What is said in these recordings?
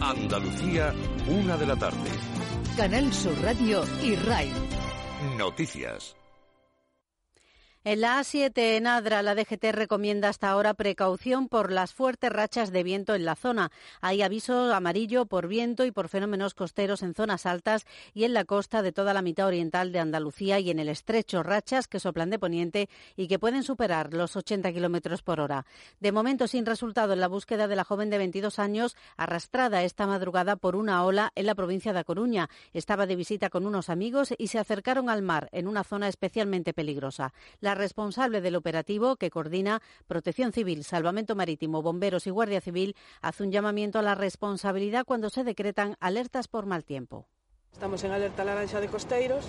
Andalucía, una de la tarde. Canal Sur Radio y RAI. Noticias. En la A7 en Adra, la DGT recomienda hasta ahora precaución por las fuertes rachas de viento en la zona. Hay aviso amarillo por viento y por fenómenos costeros en zonas altas y en la costa de toda la mitad oriental de Andalucía y en el estrecho rachas que soplan de poniente y que pueden superar los 80 kilómetros por hora. De momento, sin resultado en la búsqueda de la joven de 22 años arrastrada esta madrugada por una ola en la provincia de A Coruña. Estaba de visita con unos amigos y se acercaron al mar en una zona especialmente peligrosa. Responsable del operativo, que coordina Protección Civil, Salvamento Marítimo, Bomberos y Guardia Civil, hace un llamamiento a la responsabilidad cuando se decretan alertas por mal tiempo. Estamos en alerta laranja de costeiros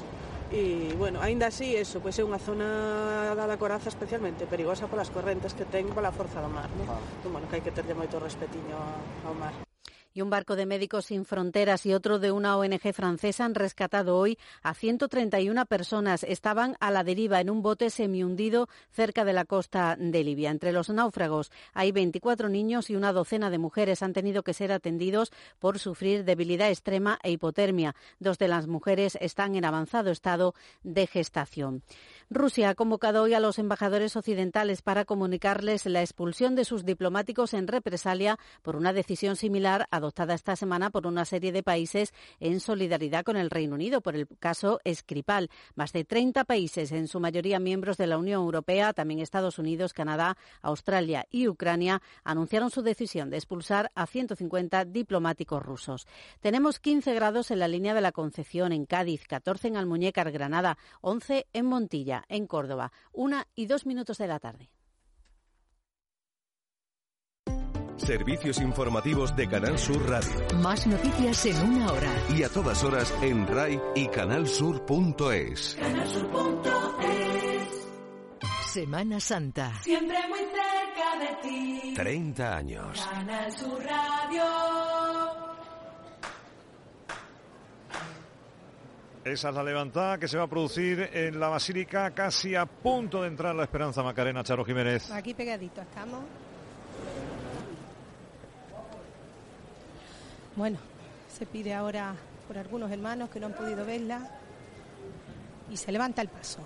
e, bueno, aínda así, eso, pois é unha zona da Coraza especialmente perigosa polas correntes que ten pola forza do mar, non? Ah. bueno, que hai que terlle moito respetiño ao mar y un barco de Médicos Sin Fronteras y otro de una ONG francesa han rescatado hoy a 131 personas. Estaban a la deriva en un bote semihundido cerca de la costa de Libia. Entre los náufragos hay 24 niños y una docena de mujeres han tenido que ser atendidos por sufrir debilidad extrema e hipotermia. Dos de las mujeres están en avanzado estado de gestación. Rusia ha convocado hoy a los embajadores occidentales para comunicarles la expulsión de sus diplomáticos en represalia por una decisión similar adoptada esta semana por una serie de países en solidaridad con el Reino Unido por el caso Escripal. Más de 30 países, en su mayoría miembros de la Unión Europea, también Estados Unidos, Canadá, Australia y Ucrania, anunciaron su decisión de expulsar a 150 diplomáticos rusos. Tenemos 15 grados en la línea de la Concepción en Cádiz, 14 en Almuñécar, Granada, 11 en Montilla en Córdoba. Una y dos minutos de la tarde. Servicios informativos de Canal Sur Radio. Más noticias en una hora. Y a todas horas en RAI y canalsur.es. Canalsur.es. Semana Santa. Siempre muy cerca de ti. 30 años. Canal Sur Radio. Esa es la levantada que se va a producir en la Basílica, casi a punto de entrar la Esperanza Macarena, Charo Jiménez. Aquí pegadito estamos. Bueno, se pide ahora por algunos hermanos que no han podido verla y se levanta el paso.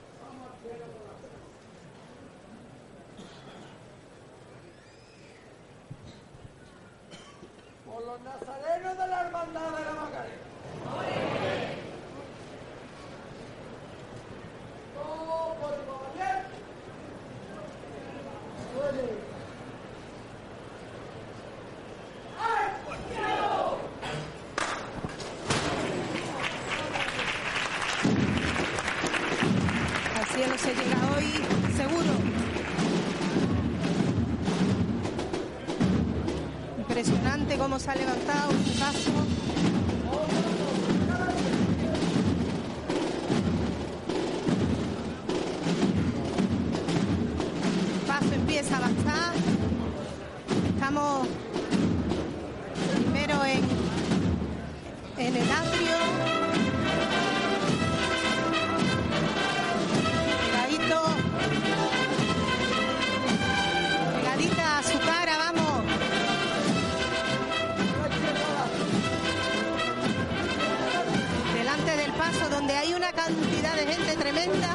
Donde hay una cantidad de gente tremenda.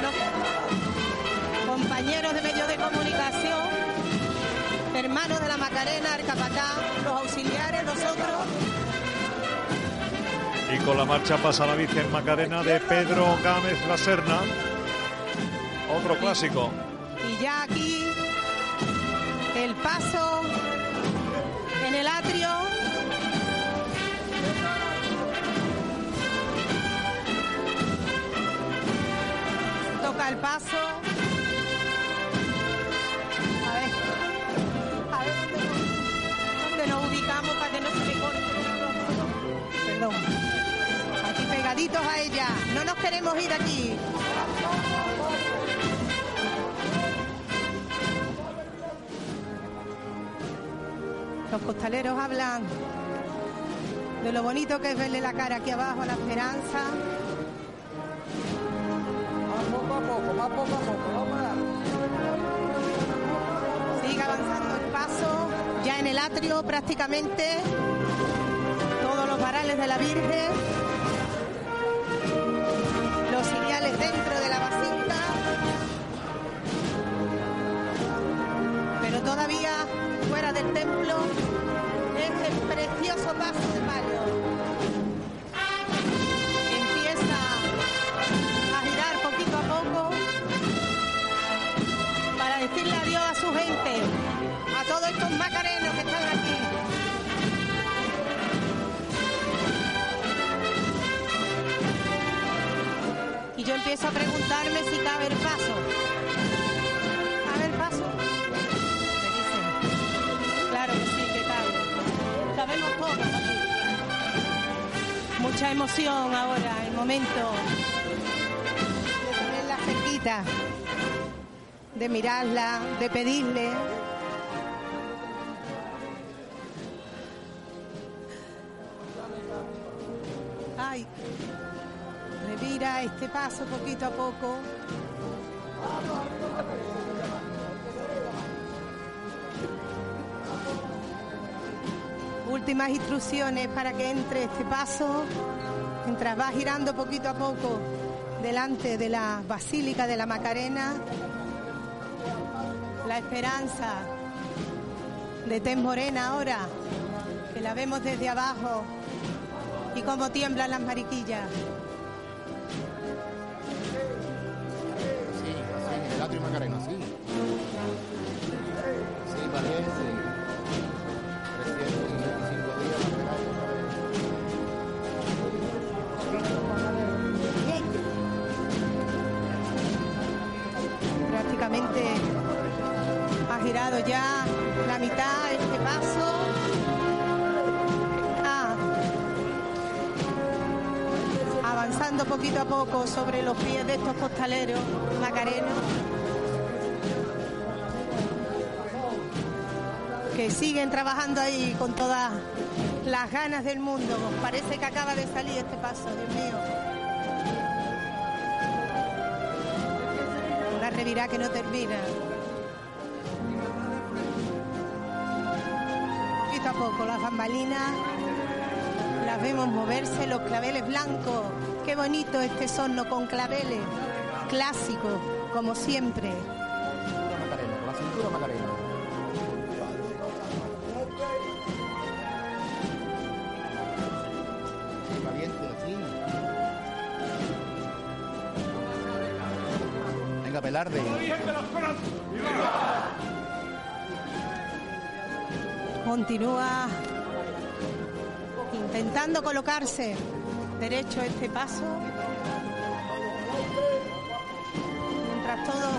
Los compañeros de medios de comunicación, hermanos de la Macarena, el capataz, los auxiliares, nosotros. Y con la marcha pasa la Virgen Macarena de Pedro Gámez La Serna. Otro clásico. Y ya aquí el paso en el atrio. El paso. A ver, a ver dónde nos ubicamos para que no se me corte. Perdón. Aquí pegaditos a ella. No nos queremos ir aquí. Los costaleros hablan de lo bonito que es verle la cara aquí abajo a la esperanza. Poco a poco, a poco, vamos Sigue avanzando el paso. ya en el atrio prácticamente todos los varales de la Virgen, los ciriales dentro de la basílica, pero todavía fuera del templo es el precioso paso macarenos que están aquí. Y yo empiezo a preguntarme si cabe el paso. ¿Cabe el paso? Claro que sí, que cabe. Cabemos todos aquí. Mucha emoción ahora, el momento de tenerla cerquita, de mirarla, de pedirle. Este paso poquito a poco. Últimas instrucciones para que entre este paso, mientras va girando poquito a poco delante de la Basílica de la Macarena, la esperanza de Tez Morena ahora, que la vemos desde abajo y cómo tiemblan las mariquillas. Poquito a poco sobre los pies de estos costaleros macarenos que siguen trabajando ahí con todas las ganas del mundo. Parece que acaba de salir este paso, Dios mío. Una revirá que no termina. Poquito a poco las bambalinas las vemos moverse, los claveles blancos. Qué bonito este sonno con claveles. Clásico, como siempre. Macarena, con la cintura Macarena. Venga, Pelarde. Continúa intentando colocarse derecho este paso. Mientras todos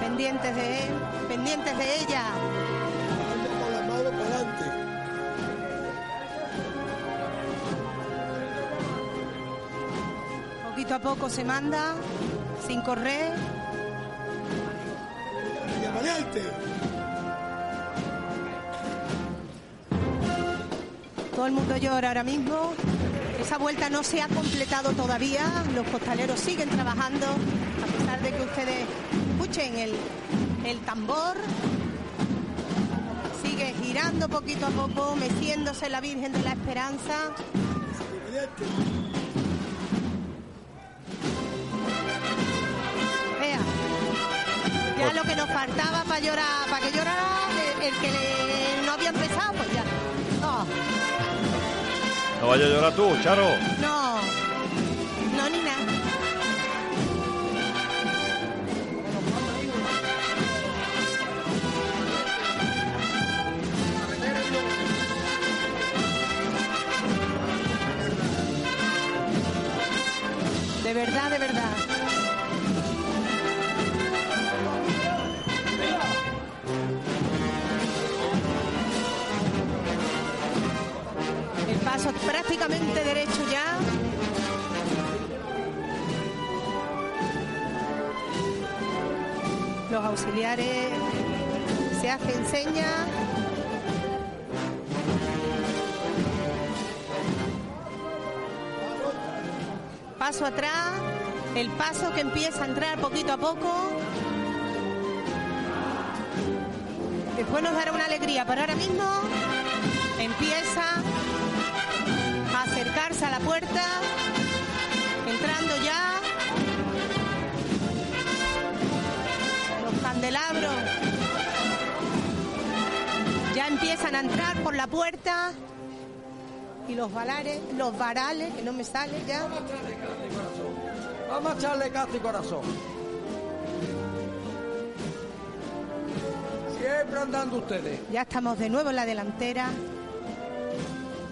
pendientes de él, pendientes de ella. Poquito a poco se manda, sin correr. Todo el mundo llora ahora mismo. Esa vuelta no se ha completado todavía. Los costaleros siguen trabajando, a pesar de que ustedes escuchen el, el tambor. Sigue girando poquito a poco, meciéndose la Virgen de la Esperanza. Vea, ya lo que nos faltaba para llorar, Vaya llorar tú, Charo. Señas. Paso atrás, el paso que empieza a entrar poquito a poco. Después nos dará una alegría, pero ahora mismo empieza a acercarse a la puerta, entrando ya A entrar por la puerta y los valares, los varales, que no me sale ya. Vamos a echarle caza y corazón. Siempre andando ustedes. Ya estamos de nuevo en la delantera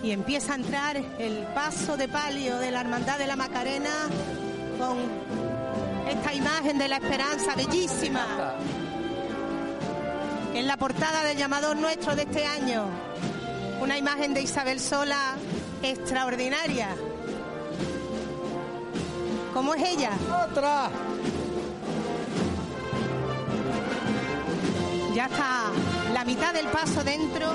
y empieza a entrar el paso de palio de la Hermandad de la Macarena con esta imagen de la esperanza bellísima. En la portada del llamador nuestro de este año, una imagen de Isabel Sola extraordinaria. ¿Cómo es ella? Otra. Ya está la mitad del paso dentro.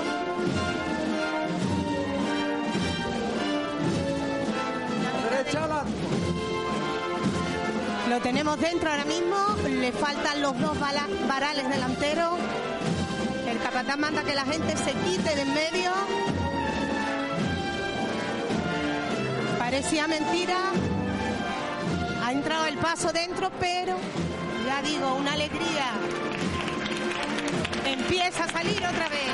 Derecha. Lo tenemos dentro ahora mismo. Le faltan los dos varales delanteros. El capatán manda que la gente se quite de en medio. Parecía mentira. Ha entrado el paso dentro, pero ya digo, una alegría. Empieza a salir otra vez.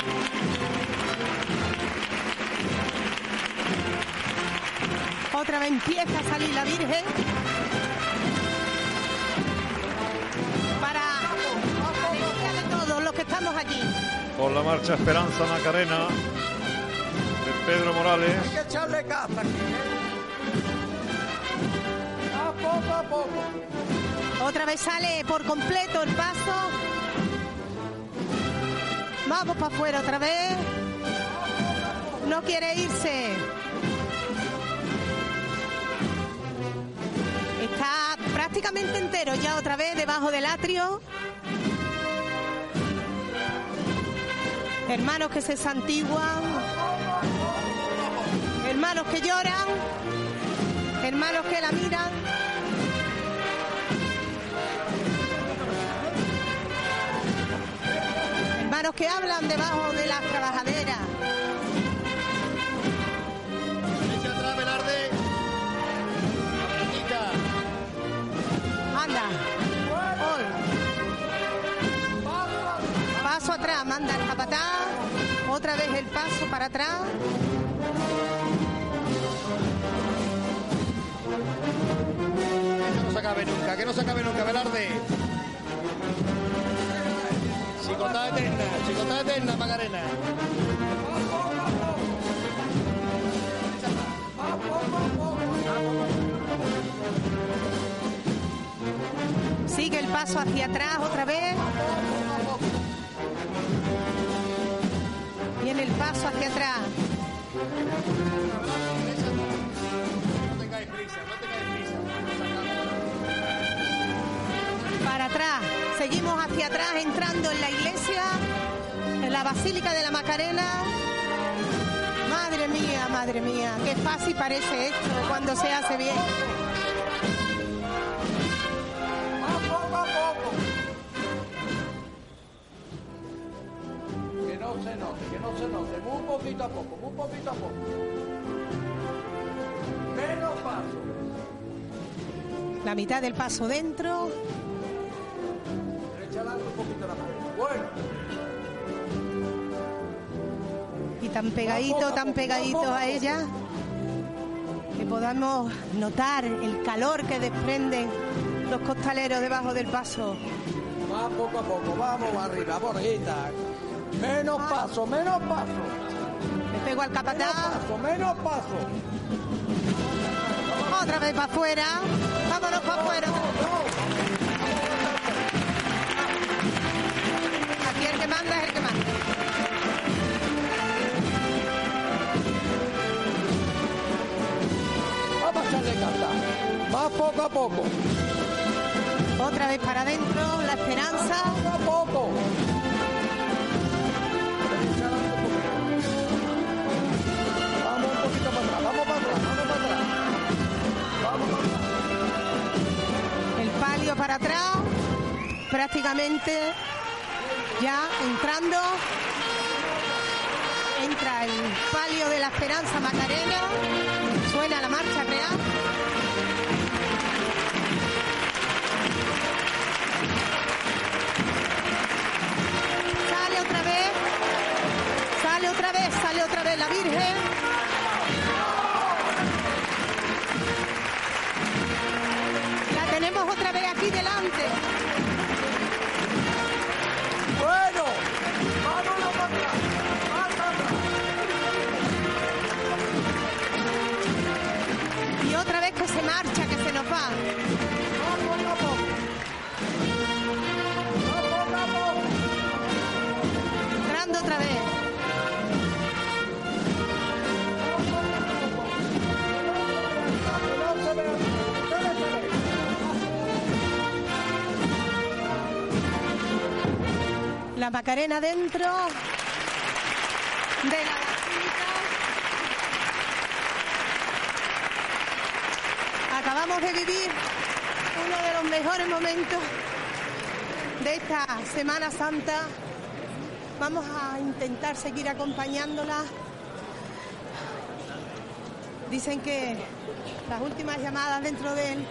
Otra vez empieza a salir la Virgen. Estamos aquí. Con la marcha Esperanza Macarena de Pedro Morales. Hay que echarle caza aquí, ¿eh? A poco a poco. Otra vez sale por completo el paso. Vamos para afuera otra vez. No quiere irse. Está prácticamente entero ya otra vez debajo del atrio. Hermanos que se santiguan. Hermanos que lloran. Hermanos que la miran. Hermanos que hablan debajo de las trabajaderas. Anda. Atrás, manda el capataz. Otra vez el paso para atrás. Que no se acabe nunca, que no se acabe nunca, Velarde. Chicotada eterna, chicotada eterna, Macarena. Sigue el paso hacia atrás otra vez. El paso hacia atrás. Para atrás. Seguimos hacia atrás entrando en la iglesia, en la Basílica de la Macarena. Madre mía, madre mía, qué fácil parece esto cuando se hace bien. Que no se note, que no se note. Muy poquito a poco, muy poquito a poco. Menos paso. La mitad del paso dentro. Derecha un poquito la mano. Bueno. y tan pegadito, tan pegadito a ella, que podamos notar el calor que desprenden los costaleros debajo del paso. Más poco a poco, vamos arriba, Borjita. Menos paso, menos paso. Le pego al Menos capataz, paso, menos paso. otra vez para afuera, vámonos para afuera. Aquí el que manda es el que manda. Vamos a echarle carta. Más poco a poco. Otra vez para adentro, la esperanza. Poco a poco. El palio para atrás, prácticamente Ya entrando. Entra el palio de la Esperanza Macarena. Suena la marcha real. Sale otra vez. Sale otra vez, sale otra vez la Virgen. Aquí delante. La Macarena dentro de la basílica. Acabamos de vivir uno de los mejores momentos de esta Semana Santa. Vamos a intentar seguir acompañándola. Dicen que las últimas llamadas dentro del,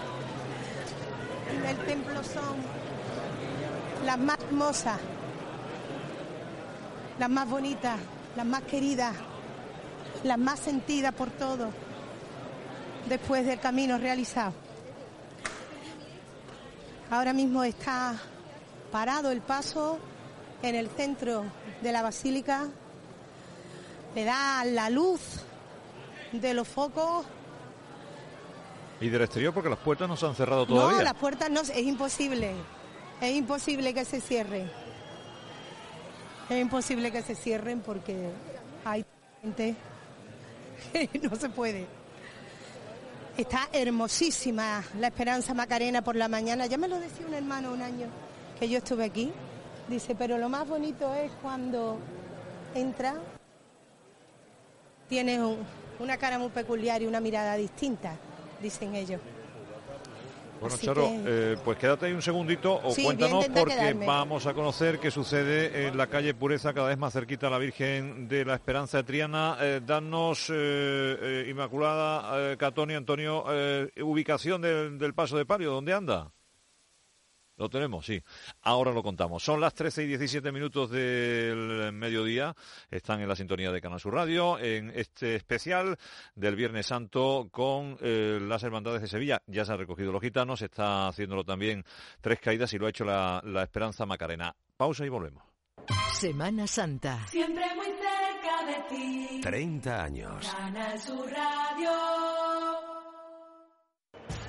del templo son las más hermosas, las más bonitas, las más queridas, las más sentidas por todos después del camino realizado. Ahora mismo está parado el paso en el centro de la basílica, le da la luz de los focos. Y del exterior porque las puertas no se han cerrado todavía. No, las puertas no, es imposible. Es imposible que se cierren. Es imposible que se cierren porque hay gente que no se puede. Está hermosísima la Esperanza Macarena por la mañana. Ya me lo decía un hermano un año que yo estuve aquí. Dice, pero lo más bonito es cuando entra, tiene un- una cara muy peculiar y una mirada distinta, dicen ellos. Bueno, Así Charo, que- eh, pues quédate ahí un segundito o Sí, cuéntanos porque quedarme. vamos a conocer qué sucede en la calle Pureza, cada vez más cerquita a la Virgen de la Esperanza de Triana. Eh, danos, eh, eh, Inmaculada, eh, Catoni, Antonio, ubicación del, del paso de palio, ¿dónde anda? Lo tenemos, sí. Ahora lo contamos. Son las 13 y 17 minutos del mediodía. Están en la sintonía de Canal Sur Radio en este especial del Viernes Santo con eh, las Hermandades de Sevilla. Ya se han recogido los gitanos, está haciéndolo también Tres Caídas y lo ha hecho la, la Esperanza Macarena. Pausa y volvemos. Semana Santa. Siempre muy cerca de ti. 30 años. Canal Sur Radio.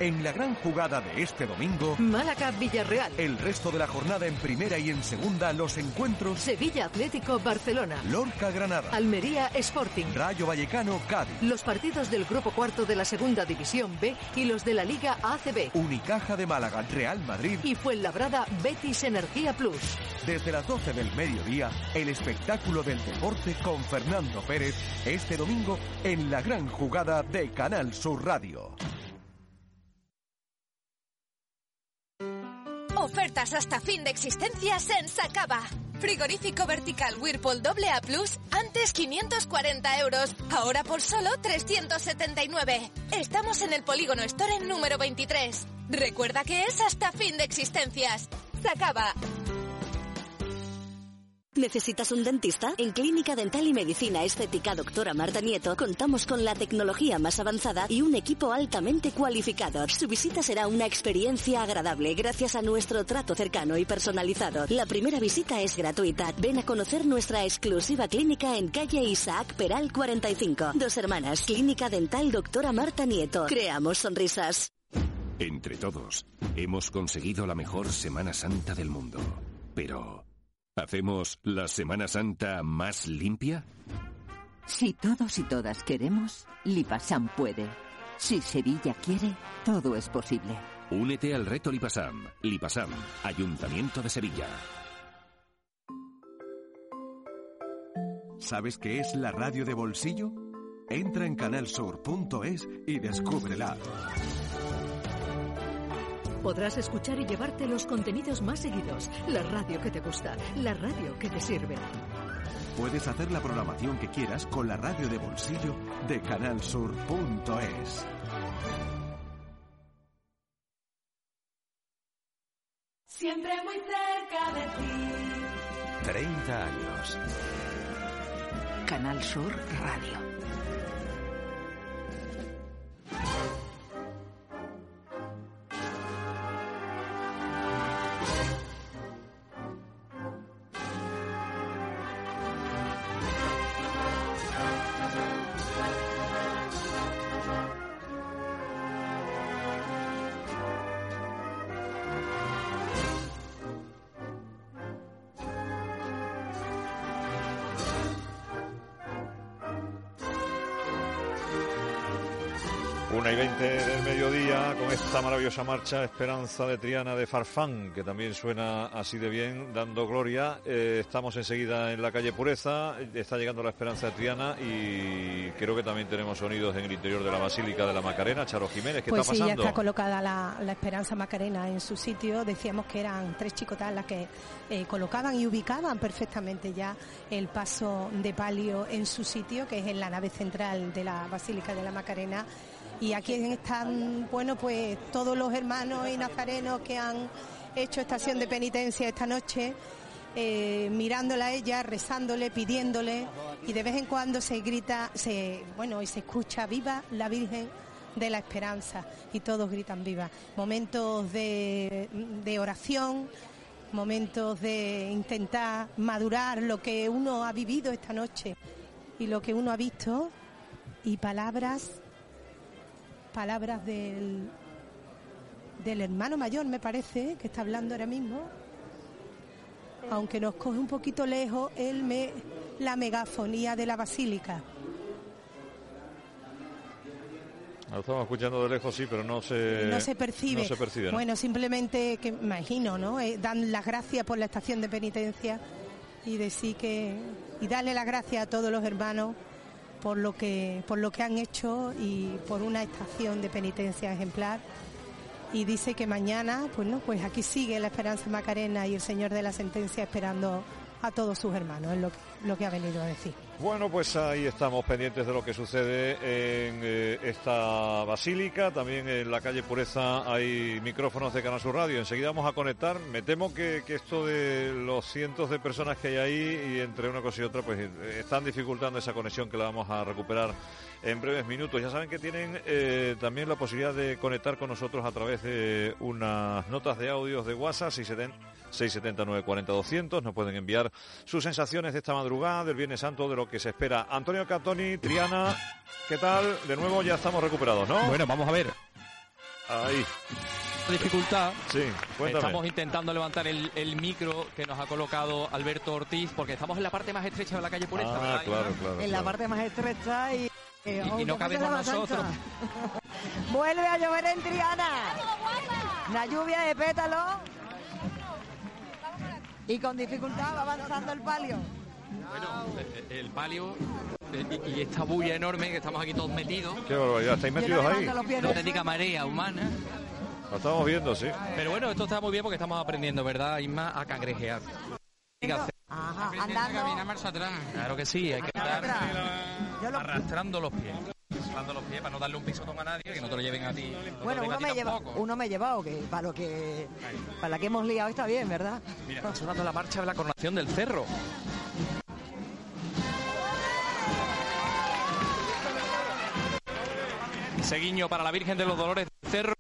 En la gran jugada de este domingo, Málaga Villarreal. el resto de la jornada en primera y en segunda, los encuentros Sevilla Atlético Barcelona. Lorca Granada, Almería Sporting. Rayo Vallecano Cádiz, Los partidos del grupo cuarto de la segunda división B y los de la Liga ACB. Unicaja de Málaga Real Madrid. Y Fuenlabrada Betis Energía Plus. Desde las 12 del mediodía, el espectáculo del deporte con Fernando Pérez, este domingo en la gran jugada de Canal Sur Radio. Ofertas hasta fin de existencias en Sacaba. Frigorífico vertical Whirlpool AA Plus, antes 540 euros, ahora por solo 379. Estamos en el Polígono Store número 23. Recuerda que es hasta fin de existencias. Sacaba. ¿Necesitas un dentista? En Clínica Dental y Medicina Estética Doctora Marta Nieto contamos con la tecnología más avanzada y un equipo altamente cualificado. Su visita será una experiencia agradable gracias a nuestro trato cercano y personalizado. La primera visita es gratuita. Ven a conocer nuestra exclusiva clínica en calle Isaac Peral 45. Dos hermanas. Clínica Dental Doctora Marta Nieto. Creamos sonrisas. Entre todos, hemos conseguido la mejor Semana Santa del mundo. Pero, ¿hacemos la Semana Santa más limpia? Si todos y todas queremos, Lipasam puede. Si Sevilla quiere, todo es posible. Únete al reto Lipasam. Lipasam, Ayuntamiento de Sevilla. ¿Sabes qué es la radio de bolsillo? Entra en canalsur.es y descúbrela. Podrás escuchar y llevarte los contenidos más seguidos, la radio que te gusta, la radio que te sirve. Puedes hacer la programación que quieras con la radio de bolsillo de canalsur.es. Siempre muy cerca de ti. 30 años. Canal Sur Radio. Una y veinte del mediodía con esta maravillosa marcha Esperanza de Triana de Farfán, que también suena así de bien, dando gloria. Eh, estamos enseguida en la calle Pureza, está llegando la Esperanza de Triana y creo que también tenemos sonidos en el interior de la Basílica de la Macarena. Charo Jiménez, ¿qué pues está sí, ya pasando? está colocada la, la Esperanza Macarena en su sitio. Decíamos que eran tres chicotas las que eh, colocaban y ubicaban perfectamente ya el paso de palio en su sitio, que es en la nave central de la Basílica de la Macarena. Y aquí están, bueno, pues todos los hermanos y nazarenos que han hecho estación de penitencia esta noche, eh, mirándola a ella, rezándole, pidiéndole, y de vez en cuando se grita, se, bueno, y se escucha viva la Virgen de la Esperanza, y todos gritan viva. Momentos de, de oración, momentos de intentar madurar lo que uno ha vivido esta noche y lo que uno ha visto, y palabras palabras del, del hermano mayor, me parece, que está hablando ahora mismo. Aunque nos coge un poquito lejos el me, la megafonía de la basílica. Lo estamos escuchando de lejos, sí, pero no se, no se percibe. No se percibe, ¿no? Bueno, simplemente que imagino, ¿no? Eh, dan las gracias por la estación de penitencia y decir que y darle las gracias a todos los hermanos por lo que por lo que han hecho y por una estación de penitencia ejemplar. Y dice que mañana pues no pues aquí sigue la Esperanza Macarena y el Señor de la Sentencia esperando a todos sus hermanos es lo que, lo que ha venido a decir Bueno, pues ahí estamos pendientes de lo que sucede en eh, esta basílica. También en la calle Pureza hay micrófonos de Canal Sur Radio. Enseguida vamos a conectar. Me temo que, esto de los cientos de personas que hay ahí y entre una cosa y otra, pues eh, están dificultando esa conexión que la vamos a recuperar en breves minutos. Ya saben que tienen eh, también la posibilidad de conectar con nosotros a través de unas notas de audios de WhatsApp 679 40 200. Nos pueden enviar sus sensaciones de esta madrugada, del Viernes Santo, de lo que se espera. Antonio Catoni, Triana, ¿qué tal? De nuevo ya estamos recuperados, ¿no? Bueno, vamos a ver. Ahí. Dificultad. Sí, cuéntame. Estamos intentando levantar el, el micro que nos ha colocado Alberto Ortiz, porque estamos en la parte más estrecha de la calle Pureza. Ah, ¿verdad, claro, claro. en la parte más estrecha y... eh, Y- y aunque no cabemos la nosotros. Vuelve a llover en Triana. Una lluvia de pétalos. Y con dificultad va avanzando el palio. Bueno, eh, el palio eh, y, y esta bulla enorme que estamos aquí todos metidos. Qué barbaridad, ¿estáis metidos ahí? No te diga marea humana. Lo estamos viendo, sí. Pero bueno, esto está muy bien porque estamos aprendiendo, ¿verdad, Isma? A cangrejear. Andando. marcha atrás. Claro que sí, hay que lo- arrastrando los pies. Arrastrando los pies para no darle un pisotón a nadie, que no te lo lleven a ti. no Bueno, uno a ti me, lleva, uno me he llevado, que para lo que para la que hemos liado está bien, ¿verdad? Mira, está sonando la marcha de la coronación del cerro. Ese guiño para la Virgen de los Dolores del Cerro.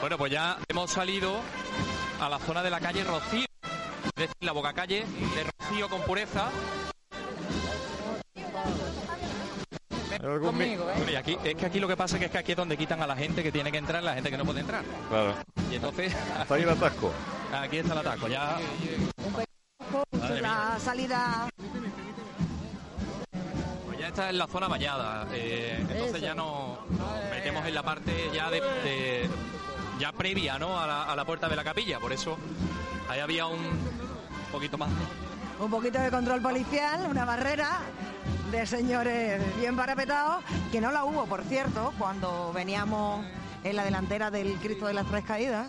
Bueno, pues ya hemos salido a la zona de la calle Rocío, es decir, la boca calle de Rocío con pureza. mi- Bueno, y aquí, es que aquí lo que pasa es que, es que aquí es donde quitan a la gente que tiene que entrar y la gente que no puede entrar. Claro. Y entonces... Está ahí el atasco. Aquí está el ataco, ya... Mía. La salida Pues ya está en la zona vallada. eh, entonces Eso. ya no nos metemos en la parte ya de, de- ya previa, ¿no? A la, a la puerta de la capilla. Por eso ahí había un poquito más. un poquito de control policial, una barrera de señores bien parapetados, que no la hubo, por cierto, cuando veníamos en la delantera del Cristo de las Tres Caídas.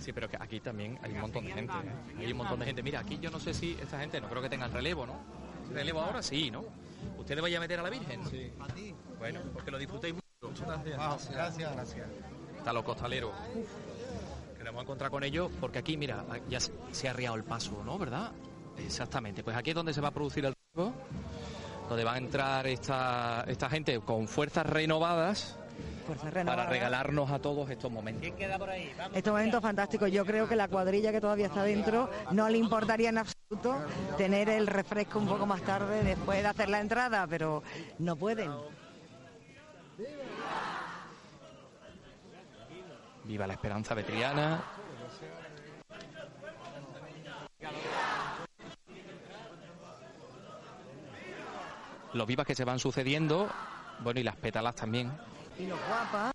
Sí, pero que aquí también hay un montón de gente. ¿eh? Hay un montón de gente. Mira, aquí yo no sé si esta gente, no creo que tengan relevo, ¿no? Relevo ahora sí, ¿no? ¿Ustedes vayan a meter a la Virgen? Sí. Bueno, porque lo disfrutéis mucho. Muchas gracias. gracias, gracias. Está los costaleros. Que nos vamos a encontrar con ellos porque aquí, mira, ya se ha arriado el paso, ¿no? ¿Verdad? Exactamente. Pues aquí es donde se va a producir el riesgo, donde va a entrar esta, esta gente con fuerzas renovadas Fuerzas para regalarnos a todos estos momentos. Estos momentos fantásticos. Yo creo que la cuadrilla que todavía está dentro no le importaría en absoluto tener el refresco un poco más tarde después de hacer la entrada, pero no pueden. Viva la esperanza vetriana. Los vivas que se van sucediendo, bueno, y las pétalas también. Y los guapas.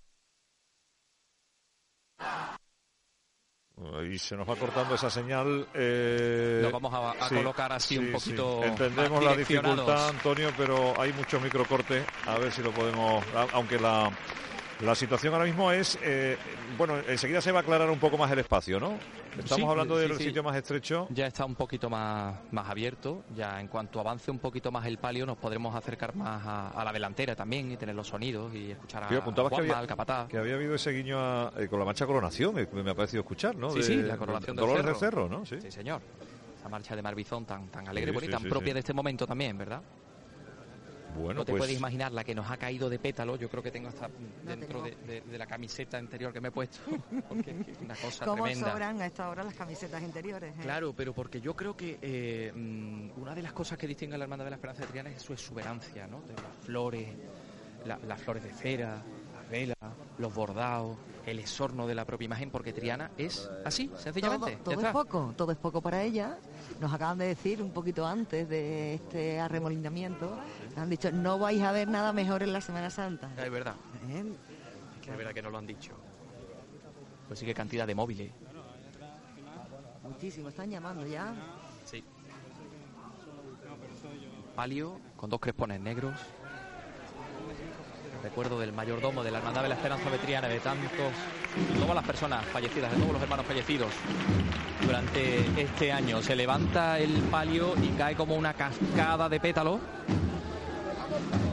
Y se nos va cortando esa señal. eh, Lo vamos a- a colocar así un poquito Entendemos más la dificultad, Antonio, pero hay muchos microcortes. A ver si lo podemos. Aunque la, la situación ahora mismo es. eh, bueno, enseguida se va a aclarar un poco más el espacio, ¿no? Estamos Sí, hablando del sí. sitio más estrecho. Ya está un poquito más, más abierto. Ya en cuanto avance un poquito más el palio, nos podremos acercar más a, a la delantera también y tener los sonidos y escuchar a Tío, apuntabas que Juanma, había, al capataz. que había habido ese guiño a- eh, con la marcha coronación, me, me ha parecido escuchar, ¿no? Sí, De- sí, la coronación del Dolores cerro. de Cerro, ¿no? Sí. Señor. Esa marcha de Marbizón tan, tan alegre, Sí, bonita, tan propia de este momento también, ¿verdad? Bueno, no te pues- puedes imaginar la que nos ha caído de pétalo. Yo creo que tengo hasta dentro de, de- de la camiseta interior que me he puesto. Porque es una cosa ¿Cómo tremenda. sobran a esta hora las camisetas interiores? eh? Claro, pero porque yo creo que eh, mm, una de las cosas que distingue a la Hermandad de la Esperanza de Triana es su exuberancia, ¿no? De las flores, la- las flores de cera, las velas, los bordados, el exorno de la propia imagen, porque Triana es así, sencillamente. Todo, es poco, todo es poco para ella. Nos acaban de decir un poquito antes de este arremolinamiento, han dicho, no vais a ver nada mejor en la Semana Santa. Es verdad. ¿Eh? Es verdad que no lo han dicho. Pues sí que cantidad de móviles. Muchísimo, están llamando ya. Sí. Palio con dos crespones negros. Recuerdo del mayordomo de la Hermandad de la Esperanza Vetriana, de tantos, todas las personas fallecidas, de todos los hermanos fallecidos durante este año. Se levanta el palio y cae como una cascada de pétalos,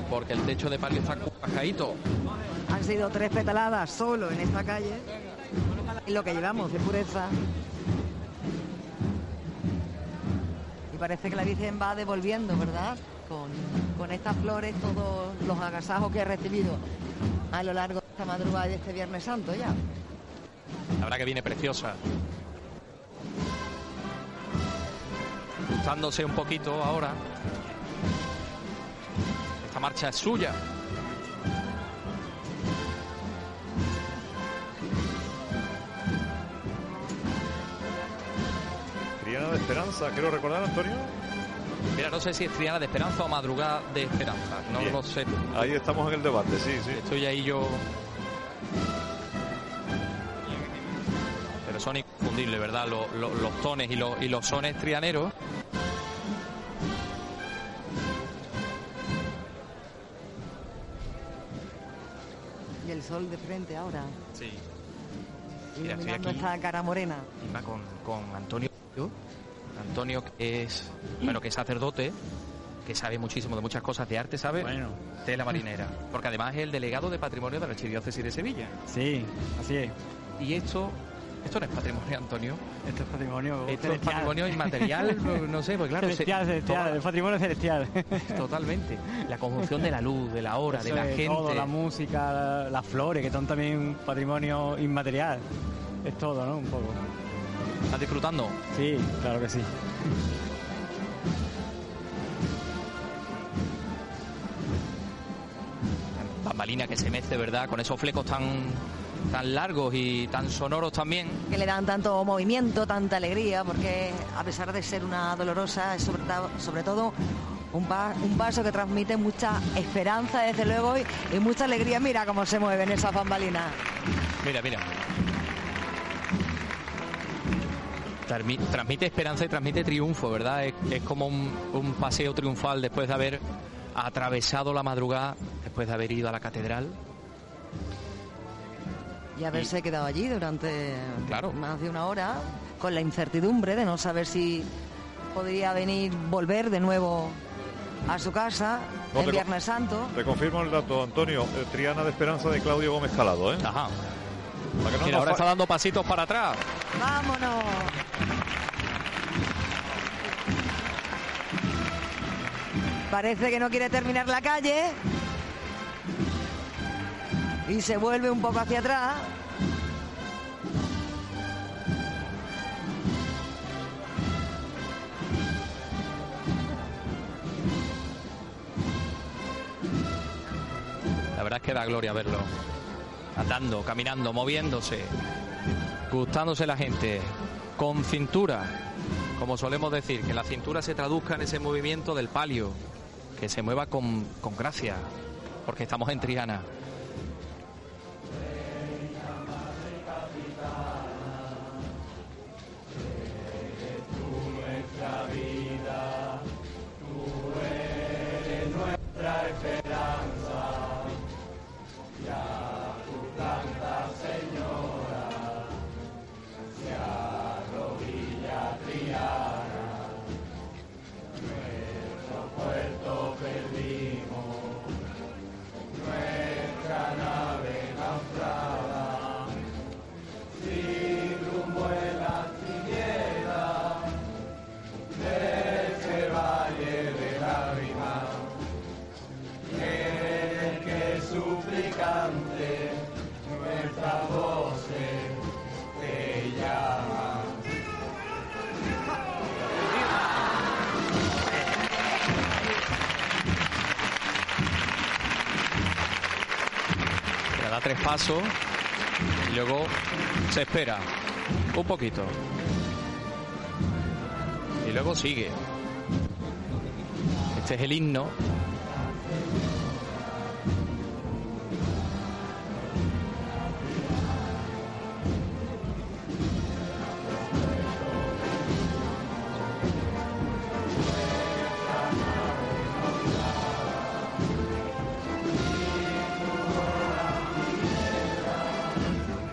porque el techo de palio está cascadito. Han sido tres petaladas solo en esta calle. Es lo que llevamos de pureza. Y parece que la Virgen va devolviendo, ¿verdad? Con, con estas flores todos los agasajos que ha recibido a lo largo de esta madrugada de este Viernes Santo ya. La verdad que viene preciosa. Gustándose un poquito ahora. Esta marcha es suya. Triana de Esperanza, quiero recordar, Antonio. Mira, no sé si es Triana de Esperanza o Madrugada de Esperanza. No Bien. lo sé. Ahí estamos en el debate, sí, sí. Estoy ahí yo. Pero son inconfundibles, ¿verdad? Lo- lo- los tones y, los- y los sones trianeros. Y el sol de frente ahora, Sí. Mira, estoy aquí. esta cara morena. Y va con, con Antonio. Antonio que es, bueno, que es sacerdote, que sabe muchísimo de muchas cosas de arte, ¿sabe? Bueno. De la marinera. Porque además es el delegado de patrimonio de la Archidiócesis de Sevilla. Sí, así es. Y esto, esto no es patrimonio, Antonio. Esto es patrimonio Esto es patrimonio inmaterial, no- no sé, pues claro. se- Celestial, celestial, toda- el patrimonio celestial. Totalmente. La conjunción de la luz, de la hora, de la es gente. Todo, la música, la- las flores, que son también patrimonio inmaterial. Es todo, ¿no? Un poco. ¿Estás disfrutando? Sí, claro que sí. Bambalina que se mece, ¿verdad? Con esos flecos tan, tan largos y tan sonoros también. que le dan tanto movimiento, tanta alegría, porque a pesar de ser una dolorosa, es sobre, todo un, pa- un paso que transmite mucha esperanza, desde luego, y, y mucha alegría. Mira cómo se mueven esas bambalinas. Mira, mira. Transmi- Transmite esperanza y transmite triunfo, ¿verdad? Es, es como un, un paseo triunfal después de haber atravesado la madrugada, después de haber ido a la catedral. Y haberse quedado allí durante Claro. más de una hora con la incertidumbre de no saber si podría venir, volver de nuevo a su casa No, co- Viernes Santo. Te confirmo el dato, Antonio. eh, Triana de Esperanza de Claudio Gómez Calado, ¿eh? Ajá. No Mira, ahora está dando pasitos para atrás. ¡Vámonos! Parece que no quiere terminar la calle. Y se vuelve un poco hacia atrás. La verdad es que da gloria verlo. Andando, caminando, moviéndose, gustándose la gente, con cintura, como solemos decir, que la cintura se traduzca en ese movimiento del palio, que se mueva con, con gracia, porque estamos en Triana. Pasos y luego se espera un poquito. Y luego sigue. Este es el himno.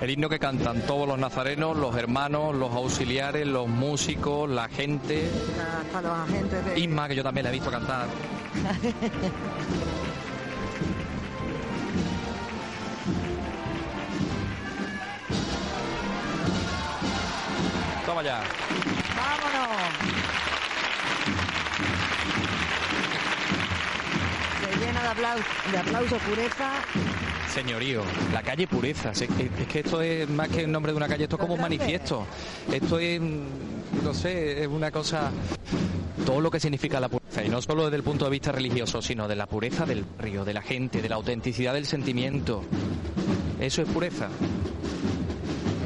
El himno que cantan todos los nazarenos, los hermanos, los auxiliares, los músicos, la gente. Hasta los agentes de... Isma, que yo también la he visto cantar. Toma ya. ¡Vámonos! Se llena de aplausos, de aplausos pureza. Señorío, la calle Pureza. Es que, es que esto es más que el nombre de una calle, esto es como un manifiesto. Esto es, mm, no sé, es una cosa. Todo lo que significa la pureza, y no solo desde el punto de vista religioso, sino de la pureza del barrio, de la gente, de la autenticidad del sentimiento. Eso es pureza.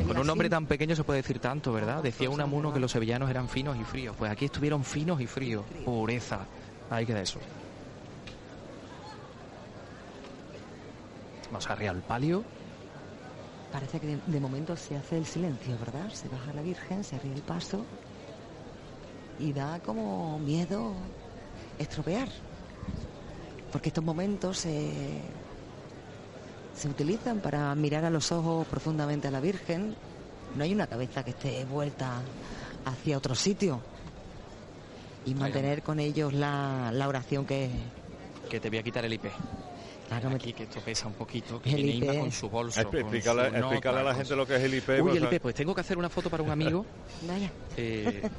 Con un nombre tan pequeño se puede decir tanto, ¿verdad? Decía Unamuno que los sevillanos eran finos y fríos. Pues aquí estuvieron finos y fríos. Pureza. Ahí queda eso. Vamos a arriba al palio. Parece que de, de momento se hace el silencio, ¿verdad? Se baja la Virgen, se arriba el paso y da como miedo estropear. Porque estos momentos se, se utilizan para mirar a los ojos profundamente a la Virgen. No hay una cabeza que esté vuelta hacia otro sitio. Y mantener con ellos la, la oración que, Que te voy a quitar el IP. Claro, me- aquí que esto pesa un poquito, que El viene con su bolso. Con explícale- su explícale a la gente su- lo que es el IP, Uy, pues, el sea- IP, pues tengo que hacer una foto para un amigo. Vaya. eh, un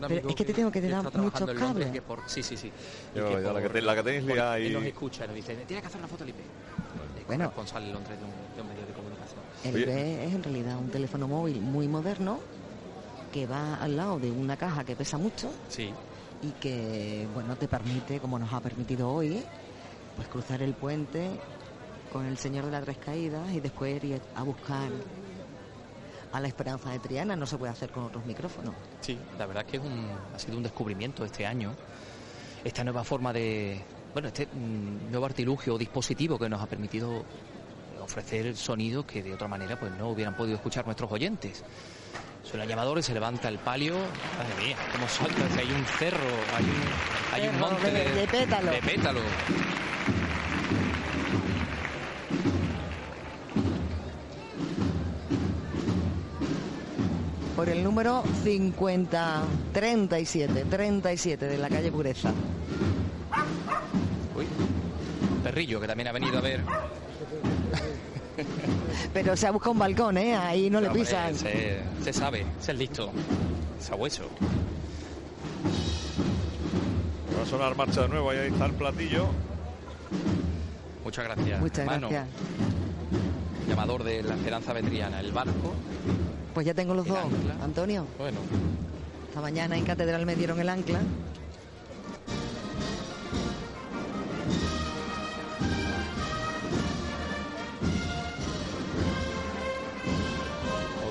Pero amigo es que te tengo que dar muchos cables. que por- sí, sí, sí. Y Ya, que ya, la que te- la que tenéis liada ahí. nos escucha, nos dice, tiene que hacer una foto al IP. Bueno. responsable en Londres de un, de un medio de comunicación. El IP es en realidad un teléfono móvil muy moderno que va al lado de una caja que pesa mucho Sí. y que bueno te permite, como nos ha permitido hoy, pues cruzar el puente con el Señor de las Tres Caídas y después ir a buscar a la Esperanza de Triana. No se puede hacer con otros micrófonos. Sí, la verdad es que es un, ha sido un descubrimiento este año. Esta nueva forma de. Bueno, este mm, nuevo artilugio o dispositivo que nos ha permitido ofrecer sonidos que de otra manera pues no hubieran podido escuchar nuestros oyentes. Suena el llamador y se levanta el palio. Madre mía, cómo salta. Si hay un cerro, hay un, hay un monte de- de. De pétalos. Por el número 50, 37, 37 de la calle Pureza. Uy, perrillo que también ha venido a ver. Pero se ha buscado un balcón, ¿eh? Ahí no le Hombre, pisan. Se, se sabe, es el listo. Sabueso. Va a sonar marcha de nuevo, y ahí está el platillo. Muchas gracias. Muchas Mano, gracias. llamador de la Esperanza Vetriana, el barco. Pues ya tengo los dos, Antonio. Bueno, Esta mañana en Catedral me dieron el ancla.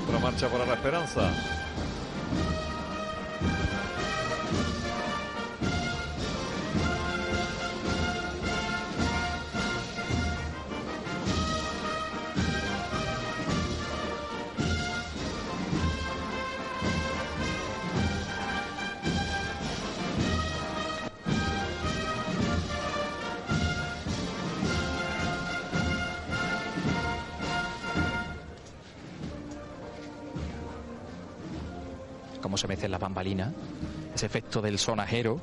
Otra marcha para la esperanza. Cómo se mecen las bambalinas. Ese efecto del sonajero.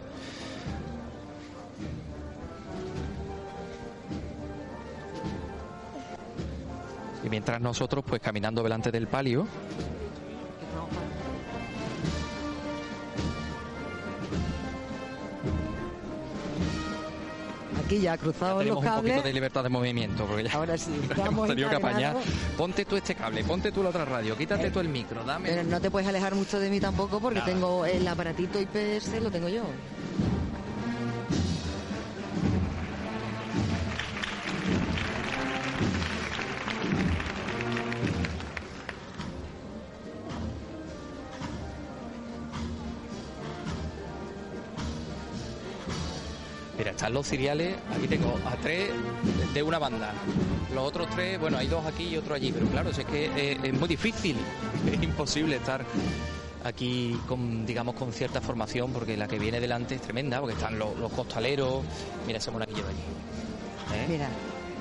Y mientras nosotros, pues caminando delante del palio, Aquí ya cruzados tenemos los un poquito cables. de libertad de movimiento. Porque ya Ahora sí, estamos que apañar. Ponte tú este cable, ponte tú la otra radio, quítate tú el micro, dame. Pero no te puedes alejar mucho de mí tampoco porque Nada. tengo el aparatito IPS, lo tengo yo. Están los cereales, aquí tengo a tres de una banda. Los otros tres, bueno, hay dos aquí y otro allí, pero claro, si es que eh, es muy difícil, es imposible estar aquí con, digamos, con cierta formación, porque la que viene delante es tremenda, porque están los, los costaleros, mira ese monaguillo de allí. ¿eh? Mira,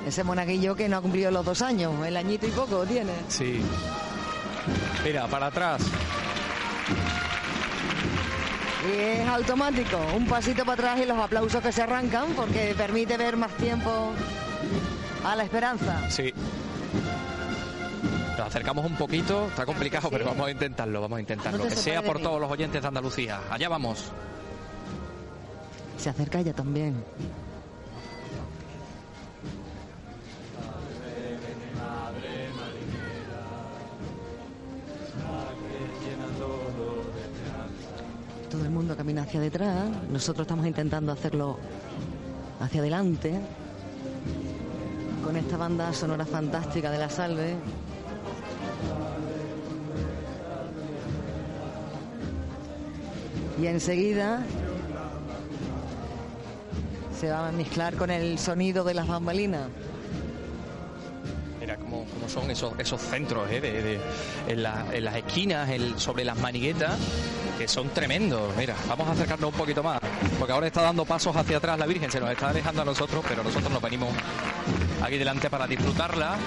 ese monaguillo que no ha cumplido los dos años, el añito y poco tiene. Sí. Mira, para atrás. Y es automático, un pasito para atrás y los aplausos que se arrancan porque permite ver más tiempo a la esperanza. Sí. Nos acercamos un poquito, está complicado, pero vamos a intentarlo, vamos a intentarlo. No que sea por todos los oyentes de Andalucía. Allá vamos. Se acerca ella también. Todo el mundo camina hacia detrás, nosotros estamos intentando hacerlo hacia adelante, con esta banda sonora fantástica de la salve. Y enseguida se va a mezclar con el sonido de las bambalinas. Mira cómo, cómo son esos, esos centros ¿eh? de, de- en, la- en las esquinas, el- sobre las maniguetas, que son tremendos. Mira, vamos a acercarnos un poquito más, porque ahora está dando pasos hacia atrás la Virgen, se nos está dejando a nosotros, pero nosotros nos venimos aquí delante para disfrutarla.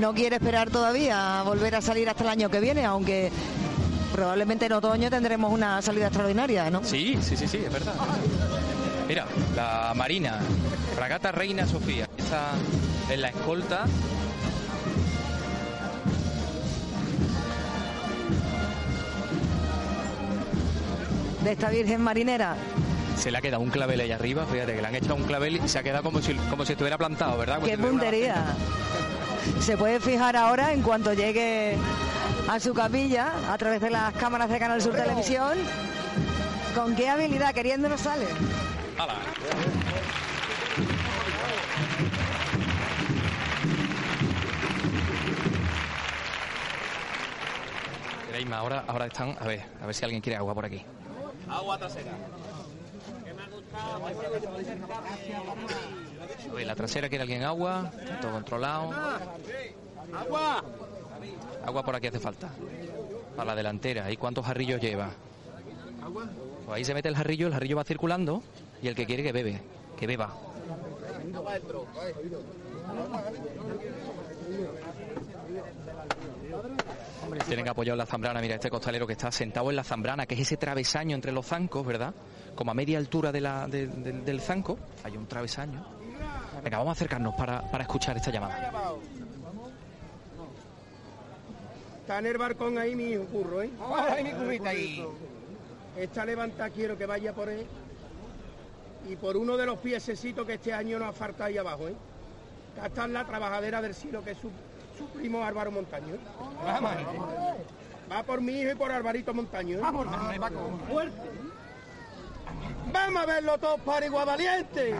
No quiere esperar todavía a volver a salir hasta el año que viene, aunque probablemente en otoño tendremos una salida extraordinaria, ¿no? Sí, sí, sí, sí, es verdad. Mira, la Marina, Fragata Reina Sofía, esa en la escolta. De esta Virgen Marinera. Se le ha quedado un clavel ahí arriba, fíjate que le han echado un clavel y se ha quedado como si, como si estuviera plantado, ¿verdad? Como ¡Qué si puntería! Se puede fijar ahora en cuanto llegue a su capilla a través de las cámaras de Canal Sur Televisión. ¿Con qué habilidad queriendo nos sale? ¡Hala! Ahora, ahora están, a ver, a ver si alguien quiere agua por aquí. Agua trasera. Uy, la trasera quiere alguien agua, todo controlado. ¡Agua! Agua por aquí hace falta. Para la delantera. ¿Y cuántos jarrillos lleva? Pues ahí se mete el jarrillo, el jarrillo va circulando y el que quiere que bebe, que beba. Tienen apoyado en la zambrana, mira, este costalero que está sentado en la zambrana, que es ese travesaño entre los zancos, ¿verdad? Como a media altura de la, de- de- del zanco, hay un travesaño. Venga, vamos a acercarnos para, para escuchar esta llamada. Está en el barcón ahí mi hijo curro, ¿eh? Ay, mi currita ahí. Está levantada, quiero que vaya por él. Y por uno de los piececitos que este año nos ha faltado ahí abajo, ¿eh? Acá está la trabajadera del silo, que es su, su primo Álvaro Montaño. Vamos. Va por mi hijo y por Alvarito Montaño. Vamos, va con fuerte. Vamos a verlo todos para igual valiente.